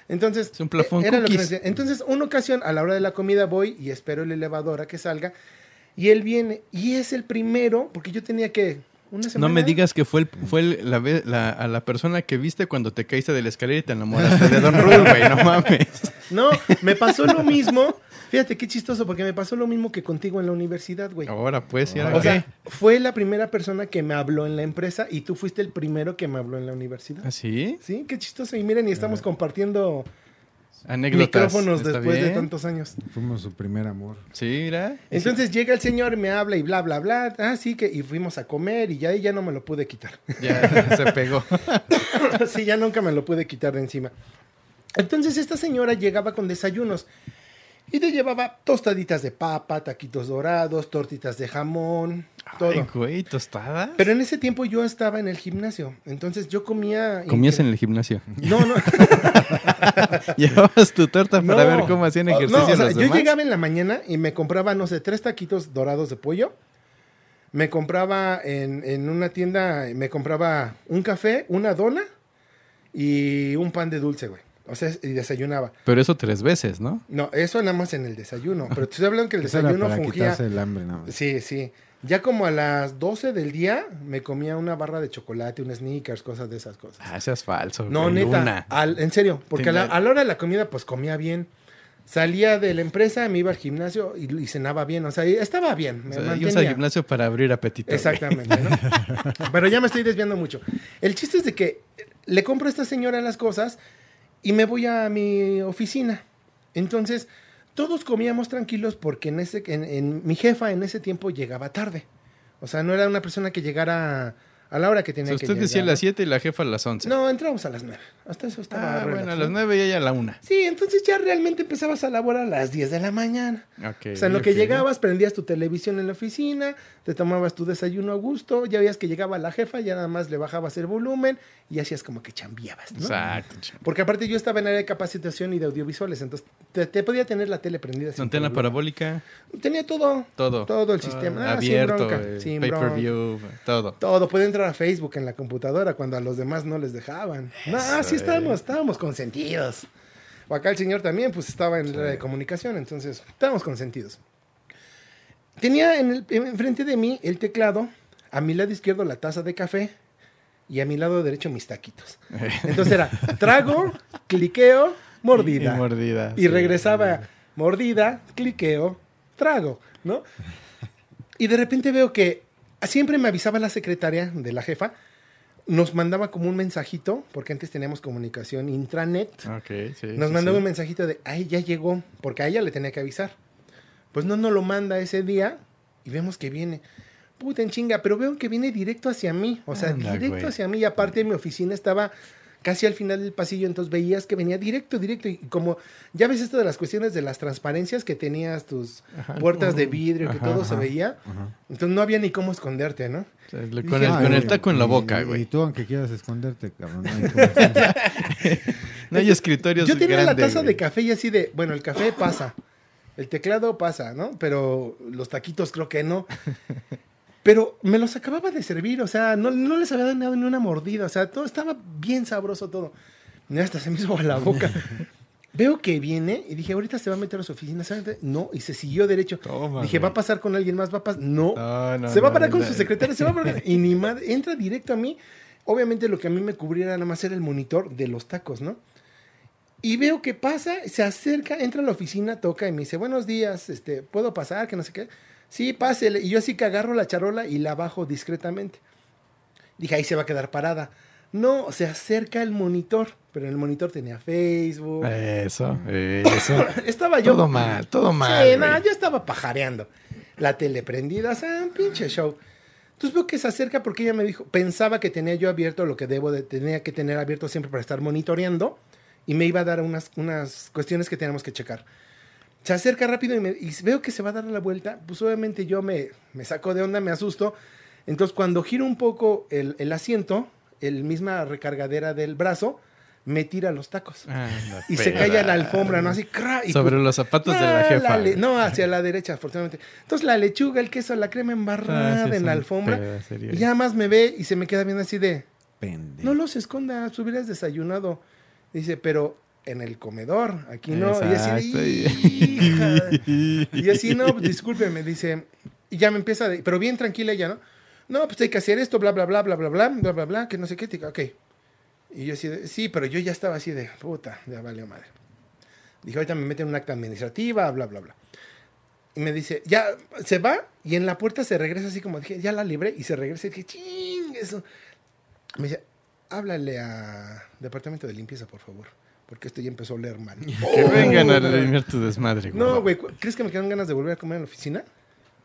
Entonces, Es un plafón eh, era lo que decía. Entonces, una ocasión, a la hora de la comida voy y espero el elevador a que salga. Y él viene y es el primero, porque yo tenía que... Una No semana. me digas que fue, el, fue el- la, la- a la persona que viste cuando te caíste de la escalera y te enamoraste de Don Rule, güey. No mames. (laughs) No, me pasó lo mismo. Fíjate qué chistoso, porque me pasó lo mismo que contigo en la universidad, güey. Ahora pues, ¿y ahora O qué? sea, fue la primera persona que me habló en la empresa y tú fuiste el primero que me habló en la universidad. ¿Ah, sí? Sí, qué chistoso. Y miren, y estamos compartiendo Anécdotas. micrófonos ¿Está después de bien? tantos años. Fuimos su primer amor. Sí, mira. Entonces llega el señor, me habla y bla, bla, bla. Ah, sí, que y fuimos a comer y ya, y ya no me lo pude quitar. Ya (laughs) se pegó. sí, ya nunca me lo pude quitar de encima. Entonces esta señora llegaba con desayunos y te llevaba tostaditas de papa, taquitos dorados, tortitas de jamón, todo. Ay, güey, tostada. Pero en ese tiempo yo estaba en el gimnasio, entonces yo comía... Comías en el gimnasio. No, no. (laughs) Llevabas tu torta para no. ver cómo hacían Oh, ejercicio no, o sea, los yo demás. llegaba en la mañana y me compraba, no sé, tres taquitos dorados de pollo. Me compraba en, en una tienda, me compraba un café, una dona y un pan de dulce, güey. O sea, y desayunaba. Pero eso tres veces, ¿no? No, eso nada más en el desayuno. Pero te estoy hablando que el (laughs) desayuno para fungía. quitarse el hambre, nada más. Sí, sí. Ya como a las 12 del día me comía una barra de chocolate, un sneakers, cosas de esas cosas. Ah, seas falso. No, güey, neta. al- en serio, porque a la, Tenía- a la hora de la comida, pues comía bien. Salía de la empresa, me iba al gimnasio y, y cenaba bien. O sea, estaba bien. Me O sea, mantenía. al gimnasio para abrir apetito. Exactamente, ¿no? (laughs) Pero ya me estoy desviando mucho. El chiste es de que le compro a esta señora las cosas y me voy a mi oficina. Entonces, todos comíamos tranquilos porque en ese, en, en- mi jefa en ese tiempo llegaba tarde. O sea, no era una persona que llegara a la hora que O tenía sea, que usted llegar. decía a las 7 y la jefa a las 11. No, entramos a las nueve. Hasta eso estaba Ah, bueno, a las 9 y ella a la 1. Sí, entonces ya realmente empezabas a laborar a las 10 de la mañana. Ok. O sea, en lo que llegabas, prendías tu televisión en la oficina, te tomabas tu desayuno a gusto, ya veías que llegaba la jefa, ya nada más le bajabas el volumen y hacías como que chambeabas, ¿no? Exacto. Porque aparte yo estaba en área de capacitación y de audiovisuales, entonces te, te podía tener la tele prendida. sin Antena problema. parabólica, Tenía todo, todo. todo el sistema. Ah, sin abierto, bronca, eh, sin pay-per-view, todo. todo. Podía entrar a Facebook en la computadora cuando a los demás no les dejaban. No, Eso, sí estábamos, estábamos consentidos. O acá el señor también, pues estaba en área de comunicación, entonces estábamos consentidos. Tenía en el, enfrente de mí el teclado, a mi lado izquierdo la taza de café y a mi lado derecho mis taquitos. Entonces era trago, cliqueo, mordida. Y mordida. Y sí. regresaba mordida, cliqueo, trago, ¿no? Y de repente veo que siempre me avisaba la secretaria de la jefa, nos mandaba como un mensajito, porque antes teníamos comunicación intranet, sí. nos sí, mandaba sí. un mensajito de, ay, ya llegó, porque a ella le tenía que avisar. Pues no nos lo manda ese día y vemos que viene. Puta en chinga, pero veo que viene directo hacia mí, o sea, Anda, directo güey. hacia mí. Y aparte mi oficina estaba casi al final del pasillo, entonces veías que venía directo, directo. Y como ya ves esto de las cuestiones de las transparencias que tenías tus Ajá. puertas de vidrio, que Ajá, todo se veía, Ajá. entonces no había ni cómo esconderte, ¿no? O sea, le- Dije, con, el, "Ay, con el y- taco en la y- boca, Y güey. tú, aunque quieras esconderte, cabrón. no hay cómo. (laughs) No hay escritorios Yo tenía la taza de café y así de, bueno, el café pasa, el teclado pasa, ¿no? Pero los taquitos creo que no. Pero me los acababa de servir, o sea, no, no les había dado ni una mordida, o sea, todo estaba bien sabroso todo. Y hasta se me hizo a la boca. (laughs) Veo que viene y dije, ahorita se va a meter a su oficina. ¿sabe? No, y se siguió derecho. Toma, dije. ¿va a pasar con alguien más? ¿Va a pasar? No. No, no, se va a parar con su secretaria, se va a parar. (laughs) Y ni madre, entra directo a mí. Obviamente lo que a mí me cubría era nada más era el monitor de los tacos, ¿no? Y veo que pasa, se acerca, entra a la oficina, toca y me dice, buenos días, este, ¿puedo pasar? Que no sé qué. Sí, pásele. Y yo así que agarro la charola y la bajo discretamente. Dije, ahí se va a quedar parada. No, se acerca el monitor, pero en el monitor tenía Facebook. Eso, eso. (laughs) Estaba yo. todo mal, todo mal. Sí, no, yo estaba pajareando. La tele prendida, o sea, un pinche show. Entonces veo que se acerca porque ella me dijo, pensaba que tenía yo abierto lo que debo de, tenía que tener abierto siempre para estar monitoreando y me iba a dar unas, unas cuestiones que teníamos que checar. Se acerca rápido y, me- y veo que se va a dar la vuelta, pues obviamente yo me, me saco de onda, me asusto. Entonces cuando giro un poco el, el asiento, el misma recargadera del brazo, me tira los tacos. Ah, Y se cae a la alfombra, ¿no? Así, cra, y Sobre pues- los zapatos de la Ah, jefa. le- no, hacia la derecha, afortunadamente. Entonces la lechuga, el queso, la crema embarrada Ah, sí, en la alfombra. Y ya más me ve y se me queda viendo así de, Pendejo. no los escondas, hubieras desayunado. Dice, pero en el comedor, aquí no. Y así "Hija". Y así, no, pues, (laughs) discúlpeme, dice. Y ya me empieza, de, pero bien tranquila ella, ¿no? No, pues hay que hacer esto, bla, bla, bla, bla, bla, bla, bla, bla, bla, que no sé qué. Digo, ok. Y yo así de, sí, pero yo ya estaba así de, puta, ya valió madre. Dije, ahorita me meten un acta administrativa, bla, bla, bla. Y me dice, ya, se va y en la puerta se regresa así como dije, ya la libré y se regresa y dije, ching, eso. Me dice, háblale a departamento de limpieza, por favor, porque esto ya empezó a oler mal. (laughs) Que vengan a Oh, limpiar tu desmadre, güey. No, güey, ¿cu- ¿crees que me quedan ganas de volver a comer en la oficina?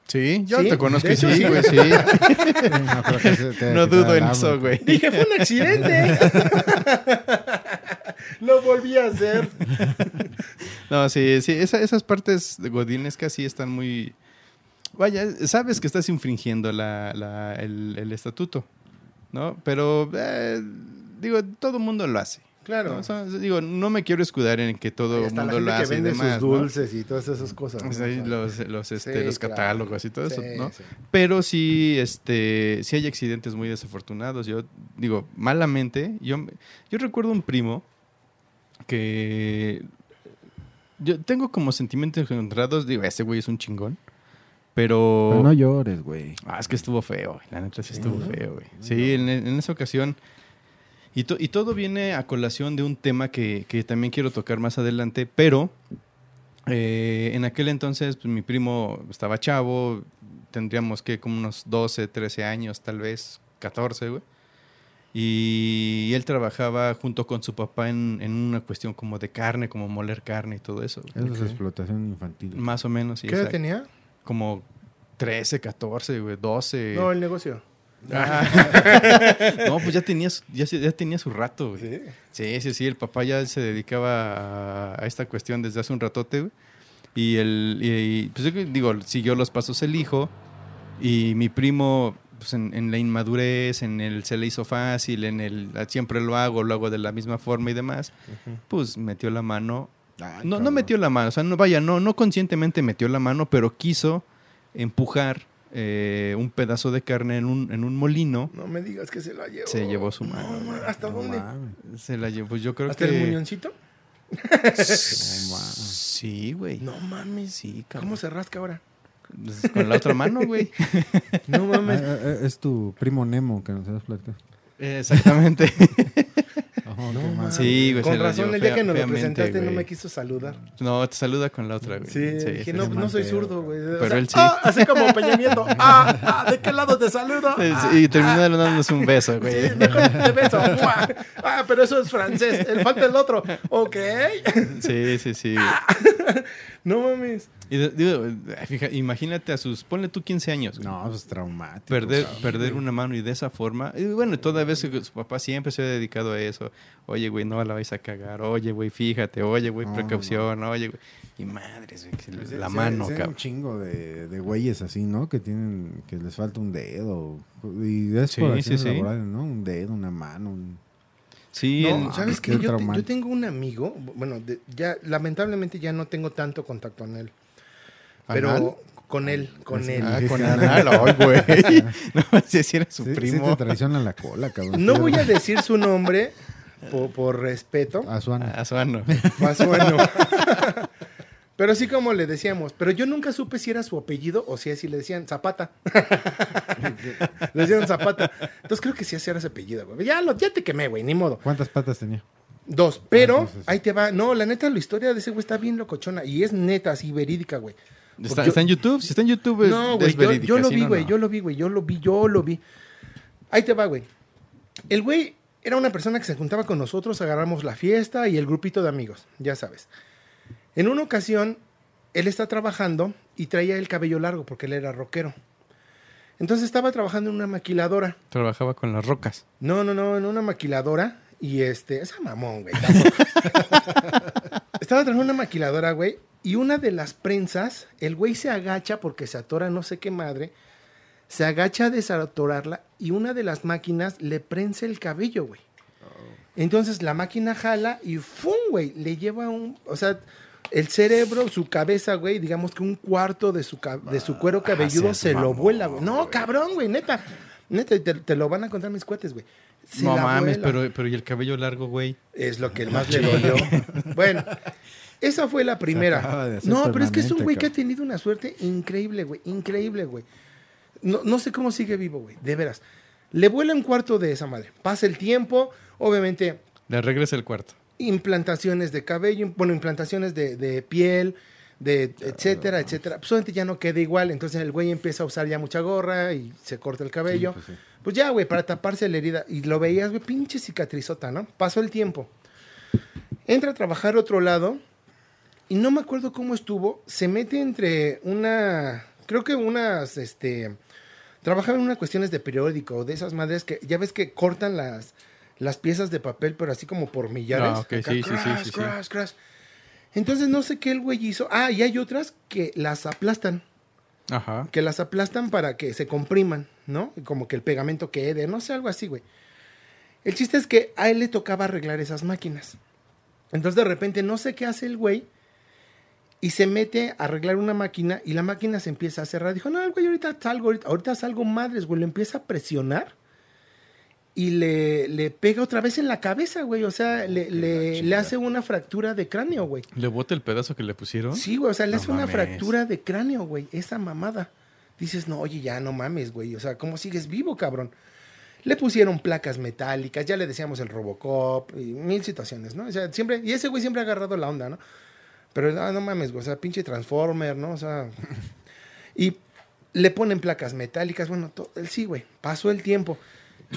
Sí, yo Sí, te conozco y sí, hecho, sí. güey, sí. (laughs) No, creo que se te- No te dudo en eso, güey. Dije, fue un accidente. (laughs) Lo volví a hacer. No, sí, sí, esa- esas partes de Godinescas sí están muy... Vaya, sabes que estás infringiendo la, la- el, el estatuto, ¿no? Pero, eh, digo, todo el mundo lo hace. Claro. ¿no? O sea, digo, no me quiero escudar en que todo el mundo gente lo que hace y vende demás, sus ¿no? dulces y todas esas cosas. Pues ¿no? ahí O sea, los, los, este, sí, los claro. catálogos y todo eso, ¿no? sí. Pero sí, este, sí hay accidentes muy desafortunados. Yo digo, malamente, yo, yo recuerdo un primo que yo tengo como sentimientos encontrados. Digo, ese güey es un chingón. Pero, Pero no llores, güey. ah, es que estuvo feo, güey. La neta sí estuvo ¿no? feo, güey. Sí, en, en esa ocasión. Y, to- y todo viene a colación de un tema que, que también quiero tocar más adelante, pero eh, en aquel entonces pues, mi primo estaba chavo, tendríamos que como unos 12, 13 años, tal vez 14, güey. Y él trabajaba junto con su papá en, en una cuestión como de carne, como moler carne y todo eso. güey. Es Ok. explotación infantil. Más o menos, sí. ¿Qué edad tenía? Como 13, 14, güey, 12. No, el negocio. Ah. (laughs) no, pues ya tenía, su- ya, ya tenía su rato, güey. Sí. Sí, sí, sí, el papá ya se dedicaba a, esta cuestión desde hace un ratote, güey. Y el, y, pues digo, siguió los pasos el hijo. Y mi primo, pues en, en la inmadurez, en el se le hizo fácil, en el "Ah, siempre lo hago, lo hago de la misma forma y demás, pues metió la mano. Ay, No, no metió la mano, o sea, no, vaya, no, no conscientemente metió la mano, pero quiso empujar eh, un pedazo de carne en un, en un molino. No me digas que se la llevó. Se llevó su mano, No, ¿Hasta No dónde? mames, Se la llevó, pues yo creo ¿Hasta que... el muñoncito? (laughs) no mames. Sí, güey. No mames. Sí, cabrón. ¿Cómo se rasca ahora? Pues, Con la otra mano, güey. (laughs) No Ah, mames. ah, ah, es tu primo Nemo que nos has platicado. Exactamente. (laughs) Oh, No. Sí, güey, Con la razón, el día que nos lo presentaste no me quiso saludar. No, te saluda con la otra, güey. Sí, dije, sí, no, sí. no soy zurdo, güey. O Pero sea, él sí. ah, así como Peña Nieto. (laughs) Ah, ah, ¿de qué lado te saludo? Ah, Y terminó dándonos un beso, güey. Sí, de, de beso. ¡Mua! Ah, pero eso es francés. El falta el otro. Ok. Sí, sí, sí. (laughs) No mames. Y de- digo, fija, imagínate a sus, ponle tú 15 años. güey. No, es traumático. Perder, cabrón. perder una mano y de esa forma. Y bueno, toda vez que su papá siempre se ha dedicado a eso. Oye, güey, no la vais a cagar. Oye, güey, fíjate. Oye, güey, No, precaución. Oye, güey. Y madres, güey, que Pues, la mano, cabrón. un chingo de, de güeyes así, ¿no? Que tienen, que les falta un dedo. Y es Sí, por sí, laborales, ¿no? Un dedo, una mano. un- Sí, No, el- ¿sabes qué qué? Yo, te- yo tengo un amigo, bueno, de- ya lamentablemente ya no tengo tanto contacto con él. Pero ¿Anal? con él, con Sí, él. Ah, con (laughs) anal. ay, güey. (laughs) No, si si era su Sí, sí primo. te traiciona la cola, cabrón. No Sí, voy a decir su nombre, por, por respeto. A Suana. A su ano. Más bueno. (laughs) Pero así como le decíamos, pero yo nunca supe si era su apellido o si así le decían Zapata. le decían Zapata. Entonces creo que sí así era su apellido, güey. Ya, lo, ya te quemé, güey, ni modo. ¿Cuántas patas tenía? Dos, pero Ah, entonces- ahí te va. No, la neta, la historia de ese güey está bien locochona y es neta, así verídica, güey. ¿Está, Yo- está en YouTube? Si está en YouTube, No, es güey, yo, lo vi, no, güey, no. yo lo vi, güey, yo lo vi, yo lo vi. Ahí te va, güey. El güey era una persona que se juntaba con nosotros, agarramos la fiesta y el grupito de amigos, ya sabes. En una ocasión, él está trabajando y traía el cabello largo porque él era rockero. Entonces estaba trabajando en una maquiladora. Trabajaba con las rocas. No, no, no, en una maquiladora. Y este, esa mamón, güey. (laughs) Estaba en una maquiladora, güey. Y una de las prensas, el güey se agacha porque se atora no sé qué madre. Se agacha a desatorarla y una de las máquinas le prensa el cabello, güey. Entonces la máquina jala y ¡fum! güey. Le lleva un. O sea, el cerebro, su cabeza, güey, digamos que un cuarto de su, de su cuero cabelludo seas se lo mamón, vuela, güey. No, cabrón, güey, neta. Neta, te, te lo van a contar mis cuates, güey. Se no la mames, vuela. pero, pero ¿y el cabello largo, güey? Es lo que más le dolió. (laughs) Bueno, esa fue la primera. No, pero es que es un güey que ha tenido una suerte increíble, güey. Increíble, güey. No, no sé cómo sigue vivo, güey. De veras. Le vuela un cuarto de esa madre. Pasa el tiempo. Obviamente, Le regresa el cuarto. implantaciones de cabello, bueno, implantaciones de, de piel, de etcétera, etcétera. Pues obviamente ya no queda igual. Entonces el güey empieza a usar ya mucha gorra y se corta el cabello. pues sí. Pues ya, güey, para taparse la herida. Y lo veías, güey, pinche cicatrizota, ¿no? Pasó el tiempo. Entra a trabajar otro lado. Y no me acuerdo cómo estuvo. Se mete entre una. Creo que unas. Este. Trabajaba en unas cuestiones de periódico, de esas madres que. Ya ves que cortan las. Las piezas de papel, pero así como por millares. Ah, Acá, sí, crash, crash, crash. Entonces no sé qué el güey hizo. Ah, y hay otras que las aplastan Ajá. que las aplastan para que se compriman, ¿no? Como que el pegamento quede, no sé, algo así, güey. El chiste es que a él le tocaba arreglar esas máquinas. Entonces de repente no sé qué hace el güey y se mete a arreglar una máquina y la máquina se empieza a cerrar. Dijo, no, el güey, ahorita salgo, ahorita, ahorita salgo madres, güey. Lo empieza a presionar y le, le pega otra vez en la cabeza, güey. O sea, le, le, le hace una fractura de cráneo, güey. ¿Le bota el pedazo que le pusieron? Sí, güey, o sea, le No hace una fractura de cráneo, güey, esa mamada. Dices, no, oye, ya no mames, güey, o sea, ¿cómo sigues vivo, cabrón? Le pusieron placas metálicas, ya le decíamos el Robocop, y mil situaciones, ¿no? O sea, siempre, y ese güey siempre ha agarrado la onda, ¿no? Pero no, no mames, güey, o sea, pinche Transformer, ¿no? O sea, (laughs) y le ponen placas metálicas, bueno, to- él sí, güey, pasó el tiempo.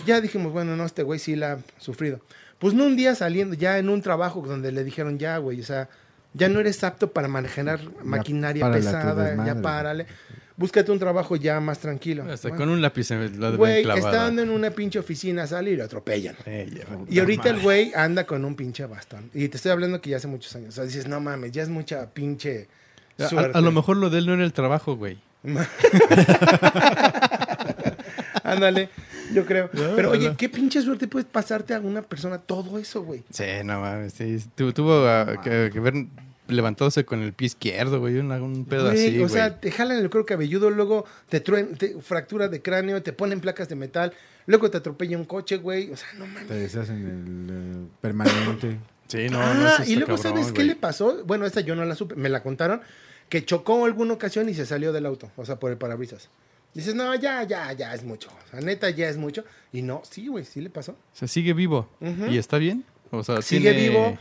Ya dijimos, bueno, no, este güey sí la ha sufrido. Pues no un día saliendo, ya en un trabajo donde le dijeron, ya, güey, o sea, ya no eres apto para manejar maquinaria pesada, ya párale. Búscate un trabajo ya más tranquilo. Hasta Bueno, con un lápiz deben Güey, clavada. estando en una pinche oficina, sale y lo atropellan. Y ahorita el güey anda con un pinche bastón. Y te estoy hablando que ya hace muchos años. O sea, dices, no mames, ya es mucha pinche A- suerte. A, a lo mejor lo de él no era el trabajo, güey. (laughs) Ándale, (laughs) yo creo. No, Pero oye, no. qué pinche suerte puedes pasarte a una persona todo eso, güey. Sí, no mames. Sí. Tu- tuvo ah, que, que ver levantándose con el pie izquierdo, güey. Un, un pedo Güey, así, o güey. sea, te jalan el cuero cabelludo, luego te truen, te fractura de cráneo, te ponen placas de metal, luego te atropella un coche, güey. O sea, no mames. Te deshacen el eh, permanente. (coughs) Sí, no, ah, y luego, cabrón, ¿sabes qué le pasó? Bueno, esta yo no la supe, me la contaron, que chocó alguna ocasión y se salió del auto, o sea, por el parabrisas. Dices, no, ya, ya, ya es mucho. O sea, neta, ya es mucho. Y no, sí, güey, sí le pasó. O sea, sigue vivo. ¿Y está bien? O sea, Sigue tiene- vivo,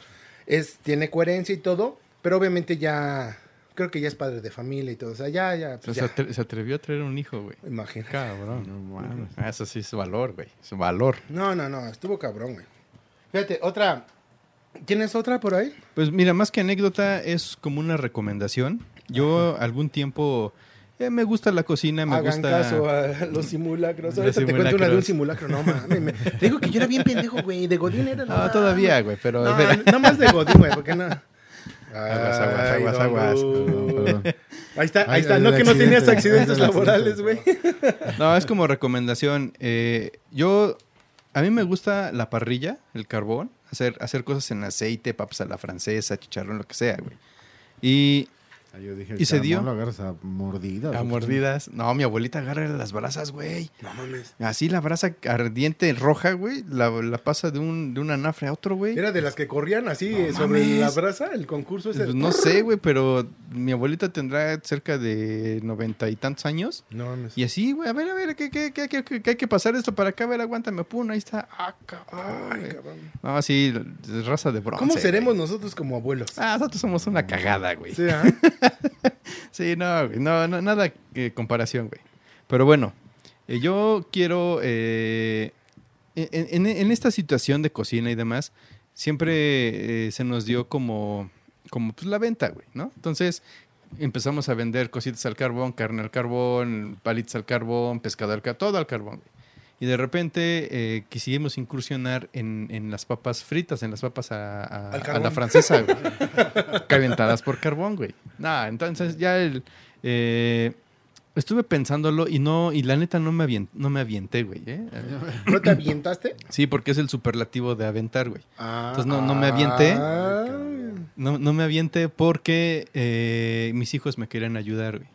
es, tiene coherencia y todo, pero obviamente ya, creo que ya es padre de familia y todo. O sea, ya, ya, O sea, pues se, ya. atre- se atrevió a traer un hijo, güey. Imagínate. Cabrón. No. Ah, eso sí es valor, güey. Es valor. No, no, no, estuvo cabrón, güey. Fíjate, otra. ¿Tienes otra por ahí? Pues mira, más que anécdota, es como una recomendación. Yo algún tiempo eh, me gusta la cocina, me Hagan gusta. caso a los simulacros. Ahorita te cuento una de un simulacro. No, mames. me- Te digo que yo era bien pendejo, güey. De Godín era. No, todavía, güey, pero. No, más de Godín, güey, porque no. Aguas, aguas, Ay, aguas, aguas. Ru. Perdón, perdón. Ahí está, ahí Ay, está. No, que no tenías accidentes accidente. laborales, güey. No, es como recomendación. Eh, yo, a mí me gusta la parrilla, el carbón, hacer, hacer cosas en aceite, papas a la francesa, chicharrón, lo que sea, güey. Y Ah, yo dije, ¿Y se dio? lo agarras a mordidas. A ¿o qué mordidas. No, mi abuelita agarra las brasas, güey. No mames. Así la brasa ardiente roja, güey, la, la pasa de un, de un anafre a otro, güey. Era de las que corrían así eh, No sobre mames. la brasa, el concurso ese. Pues no sé, güey, pero mi abuelita tendrá cerca de noventa y tantos años. No mames. Y así, güey, a ver, a ver, ¿qué, qué, qué, qué- qué hay que pasar esto para acá? A ver, aguántame, pum, ahí está. Ah, cabrón. Ay, güey. cabrón. No, sí, raza de bronce. ¿Cómo seremos güey. nosotros como abuelos? Ah, nosotros somos una cagada, güey. Sí, ¿ah? (laughs) (laughs) Sí, no, güey, no, no, nada que comparación, güey. Pero bueno, eh, yo quiero, eh, en, en- en esta situación de cocina y demás, siempre eh, se nos dio como, como pues, la venta, güey, ¿no? Entonces empezamos a vender cositas al carbón, carne al carbón, palitos al carbón, pescado al carbón, todo al carbón, güey. Y de repente eh, quisimos incursionar en, en las papas fritas, en las papas a, a- la francesa, güey. (laughs) Calentadas por carbón, güey. Nah, entonces ya el... eh, estuve pensándolo y no, y la neta no me, avien- no me avienté, güey. ¿eh? ¿No te avientaste? Sí, porque es el superlativo de aventar, güey. Ah, Entonces, no- no me avienté. ah. No, no me avienté porque eh, mis hijos me querían ayudar, güey.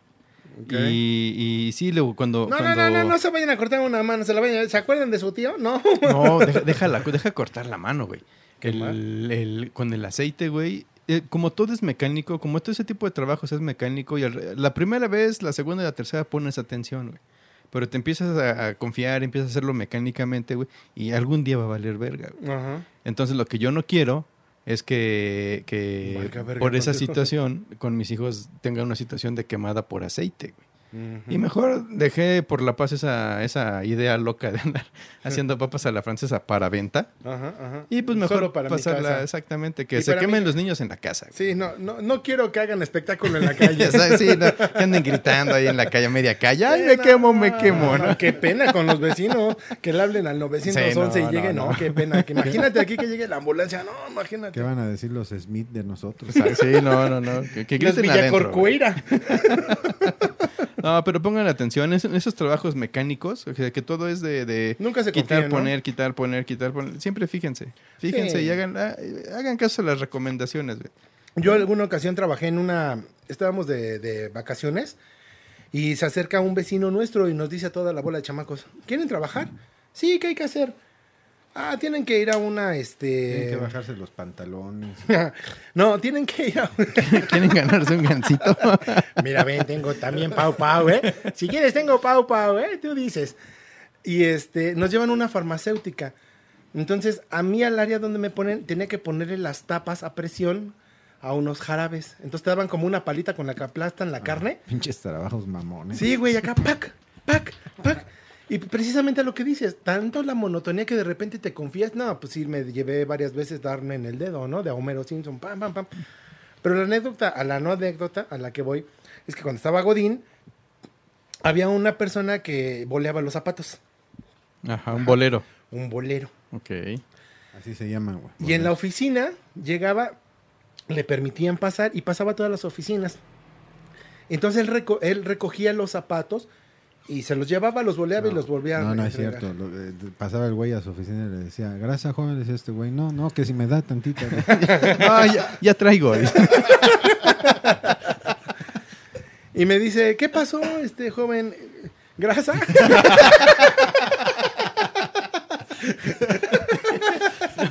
Y, y sí, luego cuando... No, no, cuando... no, no, no se vayan a cortar una mano, se la vayan, ¿se acuerdan de su tío? No. No, (laughs) deja, déjala- deja cortar la mano, güey. Quemar. El, el- con el aceite, güey. eh, como todo es mecánico, como todo ese tipo de trabajos es mecánico, y al- la primera vez, la segunda y la tercera pones atención, güey. Pero te empiezas a, a confiar, empiezas a hacerlo mecánicamente, güey, y algún día va a valer verga, güey. Ajá. Entonces, lo que yo no quiero es que, que por esa situación, con mis hijos, tenga una situación de quemada por aceite, güey. Y mejor dejé por la paz esa, esa idea loca de andar (laughs) haciendo papas a la francesa para venta. Ajá, ajá. Y pues mejor Solo para mi pasarla casa. exactamente, que Y se quemen mí- los niños en la casa. Sí, no, no, no quiero que hagan espectáculo en la (laughs) calle. Sí, no, que anden gritando ahí en la calle, a media calle. Ay, Sí, me no, quemo, me quemo, ¿no? Qué pena con los vecinos que le hablen al 911 Sí, no, y llegue, no, no, no. qué pena. Que (laughs) imagínate aquí que llegue la ambulancia, no, imagínate. ¿Qué van a decir los Smith de nosotros? Sí, no, no, no. Que, que Los. Villacorcueira. No, pero pongan atención, es- esos trabajos mecánicos, o sea, que todo es de, de Nunca se quitar, confían, ¿no? poner, quitar, poner, quitar, poner. Siempre fíjense, fíjense Sí. y hagan, ah, hagan caso a las recomendaciones. güey. Yo alguna ocasión trabajé en una, estábamos de, de vacaciones y se acerca un vecino nuestro y nos dice a toda la bola de chamacos, ¿quieren trabajar? Sí, ¿qué hay que hacer? Ah, tienen que ir a una, este... Tienen que bajarse los pantalones. (laughs) no, tienen que ir a... (laughs) ¿Quieren ganarse un gancito? (laughs) Mira, ven, tengo también Pau Pau, ¿eh? Si quieres, tengo Pau Pau, ¿eh? Tú dices. Y este, nos llevan a una farmacéutica. Entonces, a mí al área donde me ponen, tenía que ponerle las tapas a presión a unos jarabes. Entonces te daban como una palita con la que aplastan la carne. Pinches trabajos mamones. Sí, güey, acá, pac, pac, pac. Y precisamente lo que dices, tanto la monotonía que de repente te confías. No, pues sí, me llevé varias veces darme en el dedo, ¿no? De Homero Simpson, pam, pam, pam. Pero la anécdota, a la no anécdota a la que voy, es que cuando estaba Godín, había una persona que boleaba los zapatos, Ajá, un bolero. un bolero. Ok. Así se llaman, güey. Y en la oficina llegaba, le permitían pasar y pasaba a todas las oficinas. Entonces él, reco- él recogía los zapatos y se los llevaba, los boleaba y los volvía a No, no es cierto. Lo- eh, pasaba el güey a su oficina y le decía, gracias, joven, le decía este güey. No, no, que si me da tantita. (laughs) Ah, ya, ya traigo. (laughs) Y me dice, ¿qué pasó, este joven? ¿Grasa? (laughs)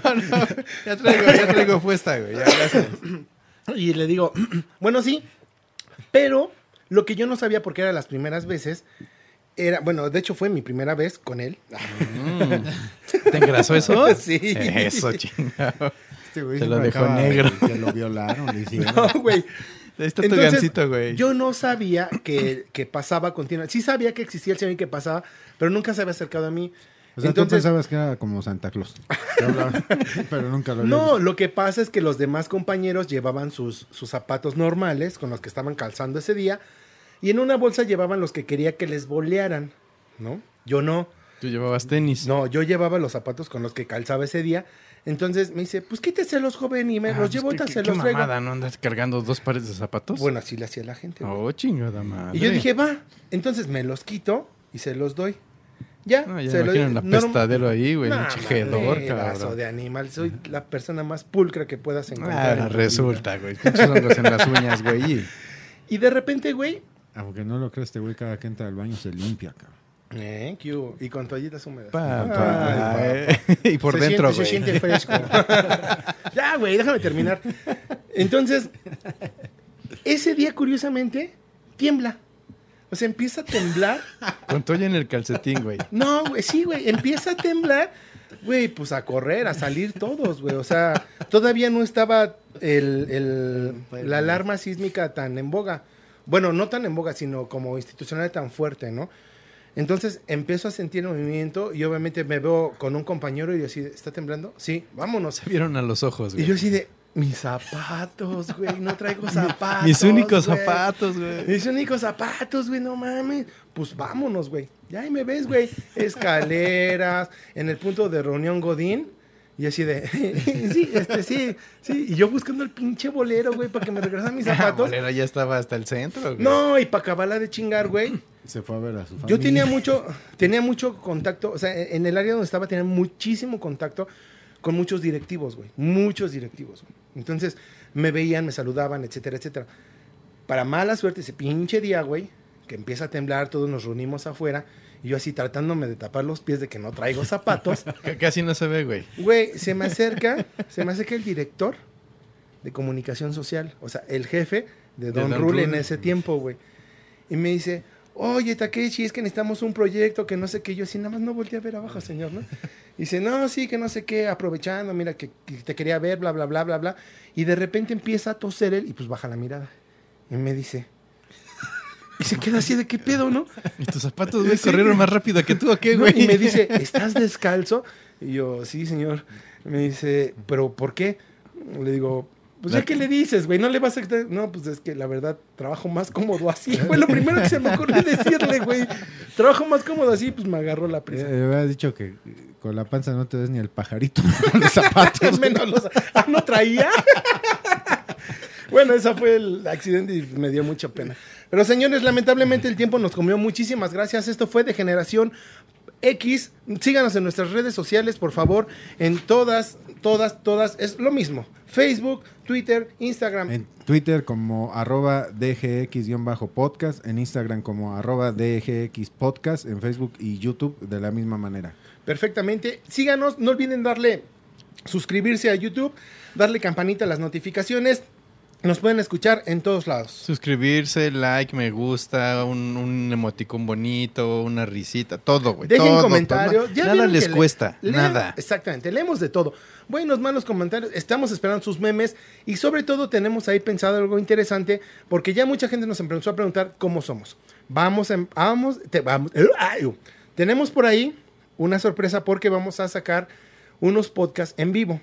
No, no, ya traigo, ya traigo puesta, güey. Ya, gracias. Y le digo, (clears throat) bueno, sí, pero lo que yo no sabía porque era las primeras veces, era, bueno, de hecho fue mi primera vez con él. ¿Te engrasó eso? (laughs) Sí. Eso, chingado. Este güey Te lo dejó negro. Que lo violaron, le hicieron. (laughs) No, güey. Ahí está tu gancito, güey. Yo no sabía que, que pasaba continuamente. Sí sabía que existía el señor y que pasaba, pero nunca se había acercado a mí. O sea, tú Entonces, pensabas que era como Santa Claus. (laughs) Pero nunca lo había no, visto. lo que pasa es que los demás compañeros llevaban sus, sus zapatos normales con los que estaban calzando ese día y en una bolsa llevaban los que quería que les bolearan, ¿no? Yo no. Tú llevabas tenis. No, yo llevaba los zapatos con los que calzaba ese día. Entonces me dice, pues quíteselos, joven, y me Ah, los pues, llevo, qué- se qué los traigo. mamada, ¿no? Andas cargando dos pares de zapatos. Bueno, así le hacía la gente. güey. Oh, chingada madre. y yo dije, va, entonces me los quito y se los doy. Ya, No, ya se me lo imagino un norm- apestadero ahí, güey. Nah, un cabrón. de animal. Soy la persona más pulcra que puedas encontrar. en Ah, resulta, güey. Pinches hongos en las uñas, güey. Y de repente, güey, Aunque no lo creas, este güey cada que entra al baño se limpia, cabrón. eh, y con toallitas húmedas. Pa, Ay, pa, papá. (laughs) y por se dentro, siente, güey. Se siente fresco. (laughs) ya, güey, déjame terminar. Entonces, ese día, curiosamente, tiembla. O sea, empieza a temblar. Con toalla en el calcetín, güey. No, güey, sí, güey, empieza a temblar. Güey, pues a correr, a salir todos, güey. O sea, todavía no estaba el, el- la alarma sísmica tan en boga. Bueno, no tan en boga, sino como institucional tan fuerte, ¿no? Entonces empiezo a sentir movimiento y obviamente me veo con un compañero y yo así, ¿está temblando? Sí, vámonos. Se vieron a los ojos, Y güey. yo así de, mis zapatos, güey, no traigo (laughs) zapatos. Mis únicos güey. zapatos, güey. Mis únicos zapatos, güey, no mames. Pues vámonos, güey. Ya ahí me ves, güey. Escaleras, en el punto de reunión Godín. Y así de, (laughs) sí, este, sí, sí. Y yo buscando el pinche bolero, güey, para que me regresaran mis (laughs) Ah, zapatos. bolero ya estaba hasta el centro, güey. No, y para acabarla de chingar, güey. Se fue a ver a su familia. Yo tenía mucho, (laughs) tenía mucho contacto, o sea, en el área donde estaba tenía muchísimo contacto con muchos directivos, güey, muchos directivos. güey. Entonces me veían, me saludaban, etcétera, etcétera. Para mala suerte, ese pinche día, güey, que empieza a temblar, todos nos reunimos afuera, y yo así tratándome de tapar los pies de que no traigo zapatos. (laughs) Casi no se ve, güey. Güey, se me acerca, se me acerca el director de comunicación social, o sea, el jefe de De Don, Rule en ese tiempo, güey. Y me dice, oye, Takeshi, es que necesitamos un proyecto que no sé qué. Yo así nada más no volteé a ver abajo, señor, ¿no? Y dice, no, sí, que no sé qué, aprovechando, mira, que, que te quería ver, bla, bla, bla, bla, bla. Y de repente empieza a toser él y pues baja la mirada. Y me dice, y se queda así de qué pedo, ¿no? ¿Y tus zapatos, güey, Sí. corrieron más rápido que tú o qué, No, güey? y me dice, ¿estás descalzo? Y yo, sí, señor. Me dice, ¿pero por qué? Le digo, pues ya que le dices, güey, no le vas a... No, pues es que la verdad, trabajo más cómodo así. (laughs) Fue lo primero que se me ocurrió decirle, güey. Trabajo más cómodo así, pues me agarró la Eh, prisa. me había dicho que con la panza no te ves ni el pajarito (laughs) con los zapatos. (laughs) Menos los- Ah, ¿no traía? Bueno, ese fue el accidente y me dio mucha pena. Pero señores, lamentablemente el tiempo nos comió. Muchísimas gracias. Esto fue de Generación X. Síganos en nuestras redes sociales, por favor. En todas, todas, todas. Es lo mismo. Facebook, Twitter, Instagram. En Twitter como arroba DGX-podcast, en Instagram como arroba DGX podcast, en Facebook y YouTube de la misma manera. Perfectamente. Síganos. No olviden darle suscribirse a YouTube, darle campanita a las notificaciones. Nos pueden escuchar en todos lados. Suscribirse, like, me gusta, un, un emoticón bonito, una risita, todo, güey. Dejen todo, comentarios. todo. Ya Nada les le- cuesta, nada. Exactamente, leemos de todo. Buenos, malos comentarios. Estamos esperando sus memes y sobre todo tenemos ahí pensado algo interesante porque ya mucha gente nos empezó a preguntar cómo somos. Vamos, vamos, te- vamos. ay, tenemos por ahí una sorpresa porque vamos a sacar unos podcasts en vivo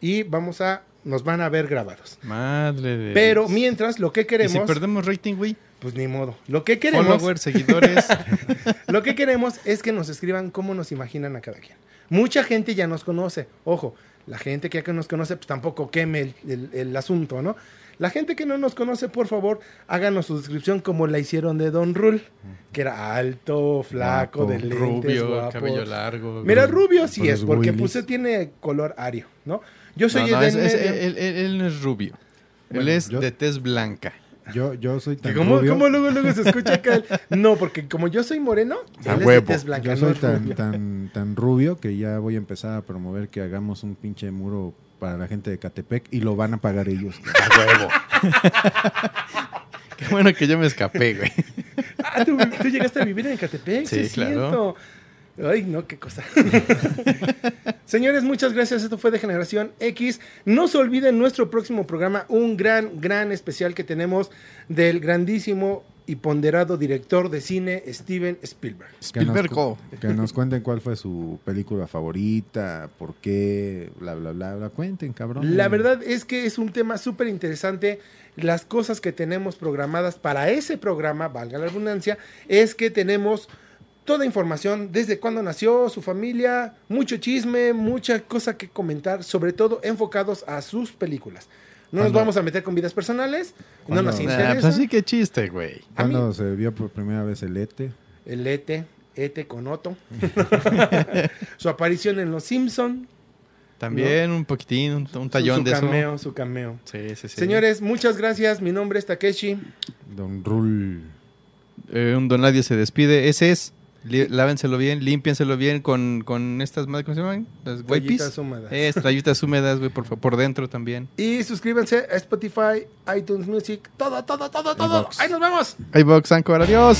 y vamos a, nos van a ver grabados. Madre de Pero mientras lo que ¿Y queremos, si perdemos rating, güey? pues ni modo. Lo que queremos Followers, seguidores. (laughs) lo que queremos es que nos escriban cómo nos imaginan a cada quien. Mucha gente ya nos conoce. Ojo, la gente que ya que nos conoce, pues tampoco queme el, el- el asunto, ¿no? La gente que no nos conoce, por favor, háganos su descripción como la hicieron de Don Rule, que era alto, flaco, de lentes, rubio, guapo. cabello largo. Mira, rubio sí con es, porque pues él tiene color ario, ¿no? Yo soy No, no, el es- es- él, él- él no es rubio. él es yo- de tez blanca. Yo, yo soy tan ¿Cómo, rubio, cómo luego, luego se escucha acá? el- No, porque como yo soy moreno, A él es huevo. de tez blanca, yo no soy es tan, rubio. tan, tan rubio que ya voy a empezar a promover que hagamos un pinche muro para la gente de Catepec y lo van a pagar ellos. A huevo. Qué bueno que yo me escapé, güey. Ah, ¿tú, tú llegaste a vivir en Ecatepec. Sí, es claro. Ay, no, qué cosa. (laughs) Señores, muchas gracias. Esto fue de Generación X. No se olviden nuestro próximo programa, un gran, gran especial que tenemos del grandísimo y ponderado director de cine Steven Spielberg. Que nos, Spielberg. cu- que nos cuenten cuál fue su película favorita, por qué, bla, bla, bla, bla. Cuenten, cabrón. La verdad es que es un tema súper interesante. Las cosas que tenemos programadas para ese programa, valga la redundancia, es que tenemos toda información desde cuándo nació, su familia, mucho chisme, mucha cosa que comentar, sobre todo enfocados a sus películas. No nos vamos a meter con vidas personales, no nos Nah, Nah, interesa. pues así que chiste, güey. a mí- ¿Cuándo se vio por primera vez el ETE? El Ete, Ete con Otto, (laughs) su aparición en Los Simpson, También un poquitín, un, un tallón su, de cameo, su cameo. Sí, sí, sí. Señores, muchas gracias. Mi nombre es Takeshi. Don Rul. Eh, un don nadie se despide. Ese es. Lávenselo bien, límpienselo bien con, con estas, ¿cómo se llaman? Las. Toallitas húmedas. Es, toallitas húmedas, güey, por, por dentro también. Y suscríbanse a Spotify, iTunes Music, todo, todo, todo, todo. Ahí nos vemos. iBox, Anchor, adiós.